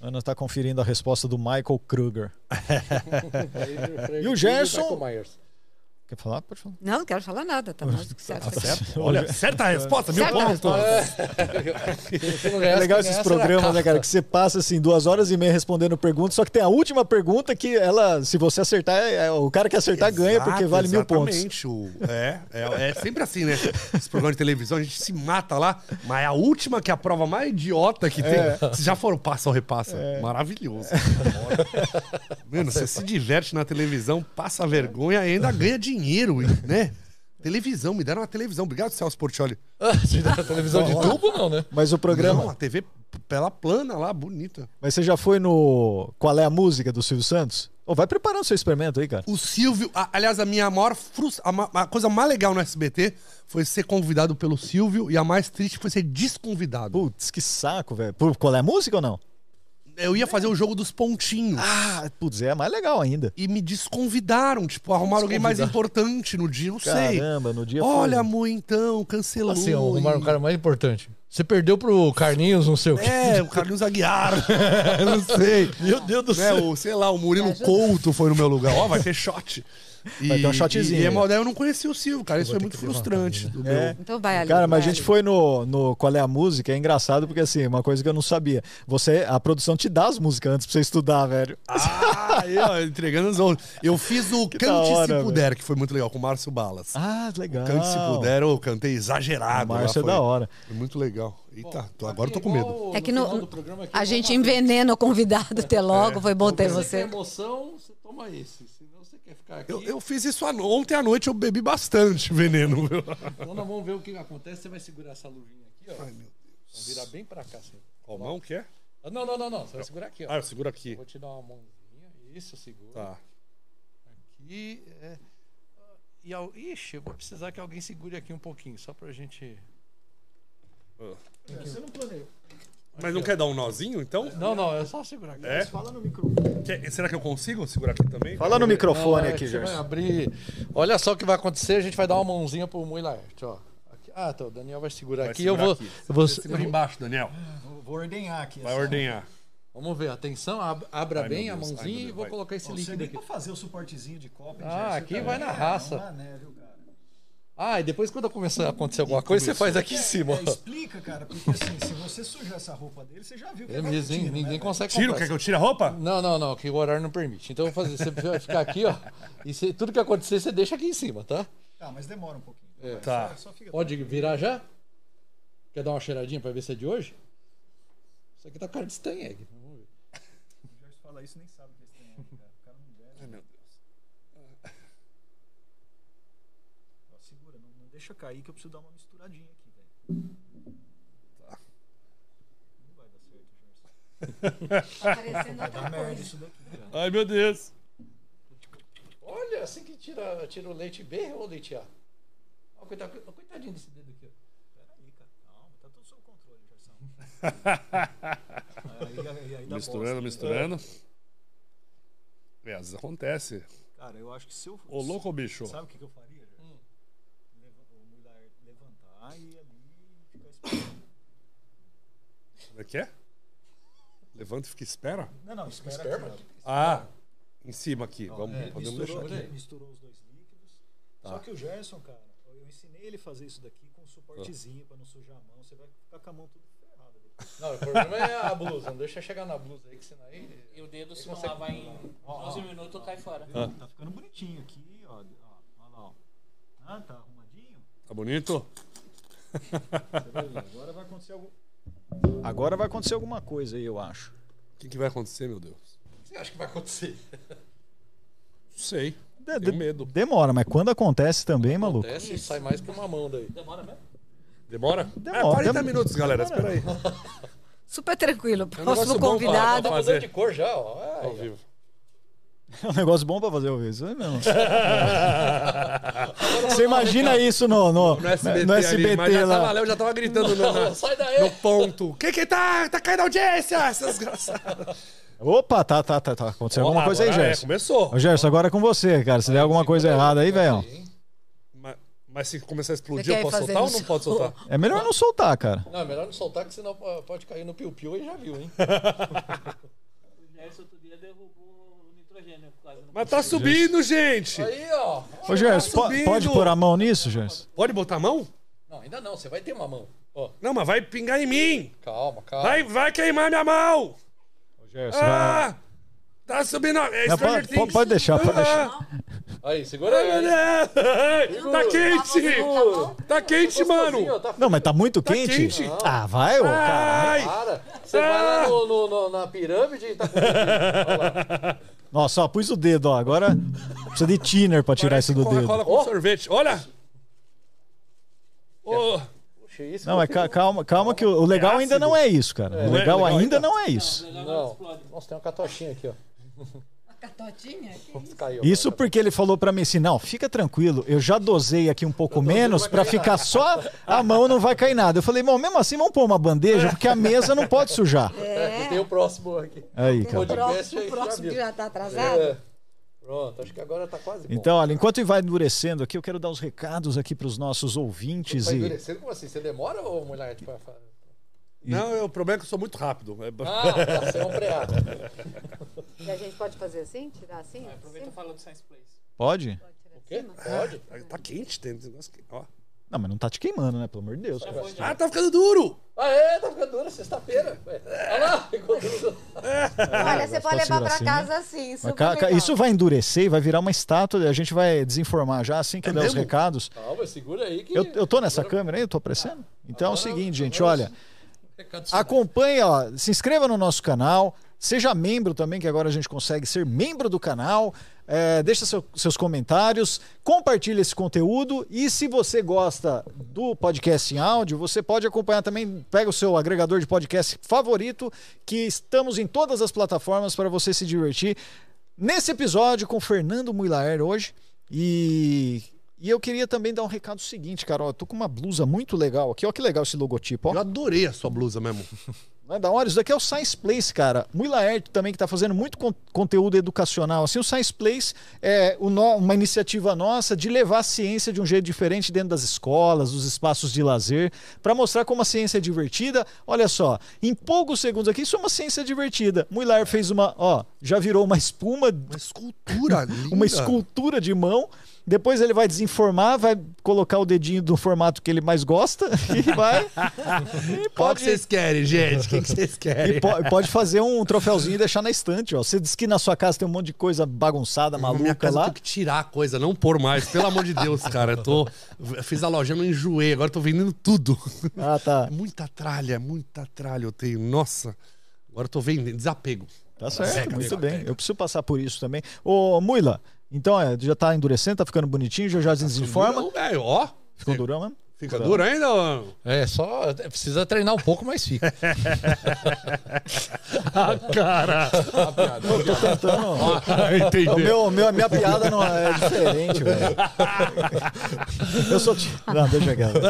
Ana está conferindo a resposta do Michael Kruger. E o Gerson? Quer falar? Pode falar. Não, não quero falar nada, tá mais do que certo. Certo? Olha, certa resposta, mil Certa pontos. É legal esses programas, né, cara? Que você passa assim duas horas e meia respondendo perguntas, só que tem a última pergunta que ela, se você acertar, é- é- o cara que acertar ganha porque Exato, vale mil pontos. exatamente, É, é, é sempre assim, né? Esse programa de televisão, a gente se mata lá, mas é a última que é a prova mais idiota que tem. É. Vocês já foram passa ou repassa? Maravilhoso. Mano, você se diverte na televisão, passa vergonha e ainda ganha dinheiro, né? Televisão, me deram uma televisão. Obrigado, Celso Portioli. Você dá televisão de tubo, não, né? Mas o programa. Não, a TV pela plana lá, bonita. Mas você já foi no Qual é a música do Silvio Santos? Ô, vai preparando seu experimento aí, cara. O Silvio, a- aliás, a minha maior frustra... a, a coisa mais legal no SBT foi ser convidado pelo Silvio e a mais triste foi ser desconvidado. Putz, que saco, velho. Por Qual é a música ou não? Eu ia fazer o jogo dos pontinhos. Ah, putz, é mais legal ainda. E me desconvidaram, tipo, arrumaram alguém mais importante no dia, não sei. Caramba, no dia Olha, foi... amor, então, cancelou. Assim, arrumaram um cara mais importante. Você perdeu pro Carlinhos, não sei o quê. É, o Carlinhos Aguiar. não sei. Meu Deus do Né, céu. o, sei lá, o Murilo Couto foi no meu lugar. Ó, vai ter shot. Vai ter um shotzinho E, e é, daí eu não conheci o Silvio, cara. Isso foi muito frustrante. do meu- É. Então vai ali. Cara, mas a gente ali. foi no, no Qual é a Música, é engraçado porque assim, uma coisa que eu não sabia. Você, a produção te dá as músicas antes pra você estudar, velho. Ah, eu entregando os outros. Eu fiz o da Cante hora, Se Puder, que foi muito legal, com o Márcio Balas. Ah, legal. Cante Se Puder, eu cantei exagerado. O Márcio é foi- da hora. Foi muito legal. Eita, tô- agora eu tô com medo. É que no, a gente envenena o convidado até logo. Foi bom ter Você você. emoção, você toma esse. Se não, você quer ficar aqui. Eu, eu fiz isso ontem à noite, eu bebi bastante veneno. Então nós vamos ver o que acontece. Você vai segurar essa luvinha aqui, ó. Ai, meu Vai virar bem pra cá, assim. Qual mão que é? Ah, Não, não, não, não. Você vai segurar aqui, ó. Ah, eu seguro aqui. Vou te dar uma mãozinha. Isso, segura. Tá. Aqui. É... E ao... Ixi, eu vou precisar que alguém segure aqui um pouquinho, só pra gente. Mas não quer dar um nozinho, então? Não, não, é só segurar aqui. É? Fala no microfone. Quer- será que eu consigo segurar aqui também? Fala no microfone Não, é aqui, que você vai Gerson. abrir. Olha só o que vai acontecer, a gente vai dar uma mãozinha pro Mui Laerte, ó. Aqui- Ah, tá, o Daniel vai segurar Vai aqui. segurar eu vou. aqui. Eu vou, Você segura embaixo, Daniel. Vou ordenhar aqui. Vai ordenhar. Vamos ver, atenção, ab- abra Ai, bem a Deus, ai, mãozinha e Deus, vou vai. colocar esse Você líquido nem aqui. pra fazer o suportezinho de copo, hein, Ah, aqui Tá vai na raça. Não dá, né, viu? Ah, e depois quando começar a acontecer alguma coisa, você faz aqui em cima. É, explica, cara, porque assim, se você sujar essa roupa dele, você já viu que É vai mesmo, hein? tiro, né, Ninguém consegue Tiro, quer que eu tire a roupa? Não, não, não, que o horário não permite. Então eu vou fazer, você vai ficar aqui, ó. E você- tudo que acontecer, você deixa aqui em cima, tá? Tá, mas demora um pouquinho. É. Tá. Só, só fica Pode virar já? Quer dar uma cheiradinha pra ver se é de hoje? Isso aqui tá com cara de. Vamos ver. O Gerson fala isso nem sabe o que é esse trem, cara. O cara não deve. Ai, meu Deus. Ó, segura, não, não deixa cair que eu preciso dar uma misturadinha aqui, velho. Tá. Não vai dar certo, Gerson. Tá parecendo outra Dá merda coisa. isso daqui, cara. Ai, meu Deus. Olha, assim que tira, tira o leite B ou leite A? Ó, coitado- coitadinho desse dedo aqui, ó. Peraí, cara. Calma, tá tudo sob controle, Gerson. aí, aí, aí Misturando, bosta. misturando. É, às vezes acontece. Cara, eu acho que se eu. Ô, louco, bicho. Sabe o que, que eu faria, Gerson? Leva- o Mulher levantar e ali ficar esperando. Como é que é? Levanta e fica espera? Não, não, espera aqui, ó. Ah, em cima aqui. Vamos, É, podemos misturou, deixar aqui. misturou os dois líquidos. Tá. Só que o Gerson, cara, eu ensinei ele a fazer isso daqui com um suportezinho pra não sujar a mão. Você vai ficar com a mão tudo ferrada. Não, o problema é a blusa. Não deixa chegar na blusa aí, que senão aí. E o dedo, se não consegue- lavar em 11 minutos, cai fora. Tá ficando bonitinho aqui, ó. ó olha lá, ó. Ah, tá arrumadinho. Tá bonito? Você vai ver, Agora vai acontecer algum. Agora vai acontecer alguma coisa aí, eu acho. O que, que vai acontecer, meu Deus? O que você acha que vai acontecer? Não sei. De- medo. Demora, mas quando acontece também, maluco. Acontece e sai mais que uma mão daí. Demora mesmo? Demora? Demora, É, 40 dem- minutos, galera. Espera aí. Super tranquilo. um Próximo bom pra- convidado. Tá fazer. mudando de cor já, ó. Ai, Ao vivo. É um negócio bom pra fazer vivo, isso aí mesmo. Você imagina isso no, no, No SBT, no ali, SBT já lá. tava, Léo já tava gritando no, na- Sai daí! no ponto. Quem que tá? Tá caindo a audiência, essas desgraçadas. Opa, tá, tá, tá, tá. Aconteceu alguma coisa aí, é, Gerson. começou. Ô, Gerson, agora é com você, cara. Se der alguma coisa errada aí, velho. Mas, mas se começar a explodir, eu posso soltar ou não pode soltar? É melhor não soltar, cara. Não, é melhor não soltar, que senão pode cair no piu-piu e já viu, hein? O Gerson outro dia derrubou o nitrogênio quase no Mas tá subindo, gente. Aí, ó. Ô, Gerson, po- subindo. pode pôr a mão nisso, Gerson? Pode botar a mão? Não, ainda não, você vai ter uma mão. Ó, Não, mas vai pingar em mim. calma, calma. Vai, vai queimar minha mão. Ô, Gerson, Ah! Tá subindo. É Não, pode- Things. pode deixar, pode Ah, Aí, segura Ai, aí. meu Deus. Tá quente. Tá quente, mano. tá Não, mas tá muito Tá quente. quente. Ah, vai, ô, cara. Para. Você vai lá no, no- no- na pirâmide e tá com. Nossa, ó, pus o dedo, ó. Agora precisa de thinner pra tirar Parece isso do dedo. Coca-Cola com Ó. sorvete. Olha. Ô, Puxa, isso Não, mas ca- calma, calma que o o legal ainda não é isso, cara. O Não é legal legal ainda ainda? não é isso. Não. explode. Nossa, tem uma catochinha aqui, ó. Catotinha? Isso porque ele falou pra mim assim: não, fica tranquilo, eu já dosei aqui um pouco menos pra ficar só a mão não vai cair nada. Eu falei, bom, mesmo assim vamos pôr uma bandeja, porque a mesa não pode sujar. É. Tem o próximo aqui. Aí, O cara. podcast próximo, o já próximo que já tá atrasado. É. Pronto, acho que agora tá quase bom. Então, olha, enquanto vai endurecendo aqui, eu quero dar os recados aqui pros nossos ouvintes Vai e endurecendo como assim? Você demora ou mulher? Tipo, Não, é, o problema é que eu sou muito rápido. É- ah, tá, você é um preado. E a gente pode fazer assim? Tirar assim? Aproveita e fala do Science Place. pode? O quê? Pode? Tá quente, tem esse negócio aqui. Ó. Não, mas não tá te queimando, né? Pelo amor de Deus. Ah, tá ficando duro! Ah, é? Tá ficando dura sexta-feira. Olha lá, ficou duro. Olha, você pode levar pra assim, casa assim. Ca- legal. isso vai endurecer e vai virar uma estátua. A gente vai desinformar já assim que É der os mesmo? recados. Calma, segura aí que... Eu, eu tô nessa câmera aí, eu tô aparecendo? Então é o seguinte, gente, agora olha. Acompanhe, ó, se inscreva no nosso canal, seja membro também, que agora a gente consegue ser membro do canal. É, deixa seu- seus comentários, compartilhe esse conteúdo e se você gosta do podcast em áudio, você pode acompanhar também, pega o seu agregador de podcast favorito, que estamos em todas as plataformas para você se divertir. Nesse episódio com Fernando Muilaer hoje e e eu queria também dar um recado seguinte, cara, ó, eu tô com uma blusa muito legal aqui, ó que legal esse logotipo, ó. Eu adorei a sua blusa mesmo. Não é da hora? Isso daqui é o Science Place, cara. Muilaert também que está fazendo muito con- conteúdo educacional. Assim, o Science Place é uma iniciativa nossa de levar a ciência de um jeito diferente dentro das escolas, dos espaços de lazer, para mostrar como a ciência é divertida. Olha só, em poucos segundos aqui, isso é uma ciência divertida. Muilaert fez uma, ó, já virou uma espuma, Uma escultura linda. uma escultura de mão. Depois ele vai desinformar, vai colocar o dedinho do formato que ele mais gosta e vai. e Qual pode- que vocês querem, gente? O que, que vocês querem? po- pode fazer um troféuzinho e deixar na estante, ó. Você diz que na sua casa tem um monte de coisa bagunçada, Na minha maluca casa eu lá. tenho que tirar a coisa, não pôr mais. Pelo amor de Deus, cara. Eu tô. eu Fiz a lojinha, não enjoei. Agora eu tô vendendo tudo. Ah, tá. Muita tralha, muita tralha eu tenho. Nossa. Agora eu tô vendendo. Desapego. Tá certo, Pega, muito pega, bem. Eu preciso passar por isso também. Ô, Muila, então é, já tá endurecendo, tá ficando bonitinho, já já desinforma. Não, velho, ó. Ficou durão mesmo? Fica duro ainda, ó? É, só precisa treinar um pouco, mas fica. Ah, cara. Eu tô tentando. Entendi. O meu, meu, a minha piada não é diferente, velho. Eu sou. ti- Não, deixa quieto.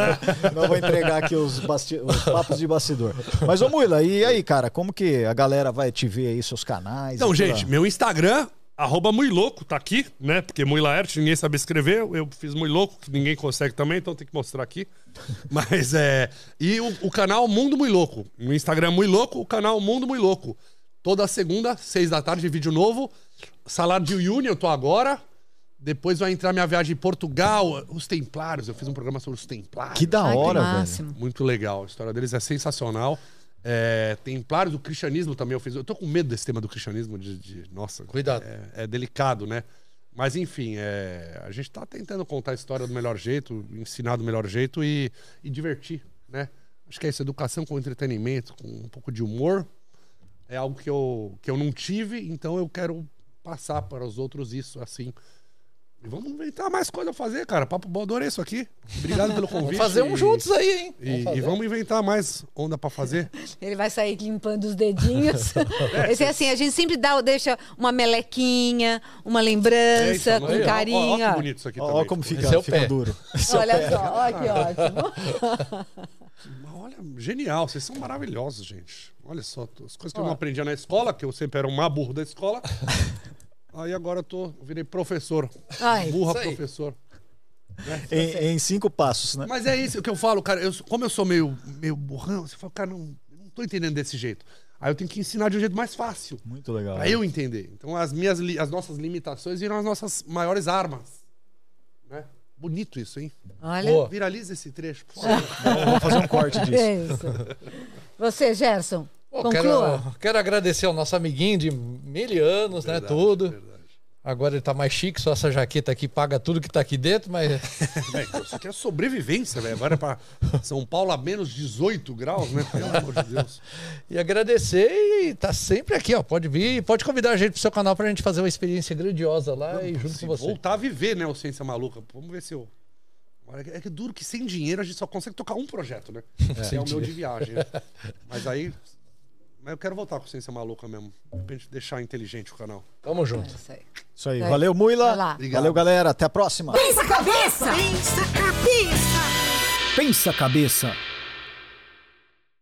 Não vou entregar aqui os, basti... os papos de bastidor. Mas, ô Muila, e aí, cara, como que a galera vai te ver aí, seus canais? Então, gente, meu Instagram, arroba Muiloco, tá aqui, né? Porque Muilaerte, ninguém sabe escrever. Eu fiz Muiloco, que ninguém consegue também, então tem que mostrar aqui. Mas é. E o, o canal Mundo Muiloco. No Instagram Muiloco, o canal Mundo Muiloco. Toda segunda, seis da tarde, vídeo novo. Salário de Uni, eu tô agora. Depois vai entrar minha viagem em Portugal, os Templários. Eu fiz um programa sobre os Templários. Que da Ai, que hora, velho. máximo. Muito legal. A história deles é sensacional. É, Templários do cristianismo também eu fiz. Eu tô com medo desse tema do cristianismo, de. de- nossa, Cuidado. É, é delicado, né? Mas enfim, é, a gente tá tentando contar a história do melhor jeito, ensinar do melhor jeito e, e divertir, né? Acho que é isso, educação com entretenimento, com um pouco de humor. É algo que eu, que eu não tive, então eu quero passar para os outros isso, assim. E vamos inventar mais coisa a fazer, cara. Papo bom, adorei isso aqui. Obrigado pelo convite. Vamos fazer um e- juntos aí, hein? e, fazer. e vamos inventar mais onda pra fazer. Ele vai sair limpando os dedinhos. Esse é assim, a gente sempre dá, deixa uma melequinha, uma lembrança, É isso, com aí, ó, carinho. Ó, ó, que bonito isso aqui Ó, também. ó como fica, Esse é o fica pé. duro. Esse é o Olha pé. só, olha que ótimo. Olha, genial. Vocês são maravilhosos, gente. Olha só, as coisas que eu não aprendia na escola, que eu sempre era um má burro da escola. Aí agora eu tô, eu virei professor. Ai, Burra professor. Em, em cinco passos, né? Mas é isso que eu falo, cara. Eu, como eu sou meio, meio burrão, você fala, cara, não, não tô entendendo desse jeito. Aí eu tenho que ensinar de um jeito mais fácil. Muito legal. Pra eu entender. Então as minhas as nossas limitações viram as nossas maiores armas. Né? Bonito isso, hein? olha. Boa. Viraliza esse trecho. por favor. Vamos fazer um corte disso. É isso. Você, Gerson, Pô, conclua. quero, quero agradecer ao nosso amiguinho de mil anos, né? Tudo. Verdade. Agora ele tá mais chique, só essa jaqueta aqui paga tudo que tá aqui dentro, mas Velho, isso aqui é sobrevivência, velho. Agora é pra São Paulo a menos 18 graus, né? Pelo amor de Deus. E agradecer e tá sempre aqui, ó. Pode vir, pode convidar a gente pro seu canal pra gente fazer uma experiência grandiosa lá e junto com você. voltar a viver, né, o Ciência Maluca. Vamos ver se eu. É que é duro que sem dinheiro a gente só consegue tocar um projeto, né? É, o meu de viagem. né? Mas aí, Mas eu quero voltar com ciência maluca mesmo. De repente deixar inteligente o canal. Tamo junto. Isso aí. Isso aí. É. Valeu, Muila. Valeu, galera. Até a próxima. Pensa cabeça! Pensa cabeça! Pensa cabeça.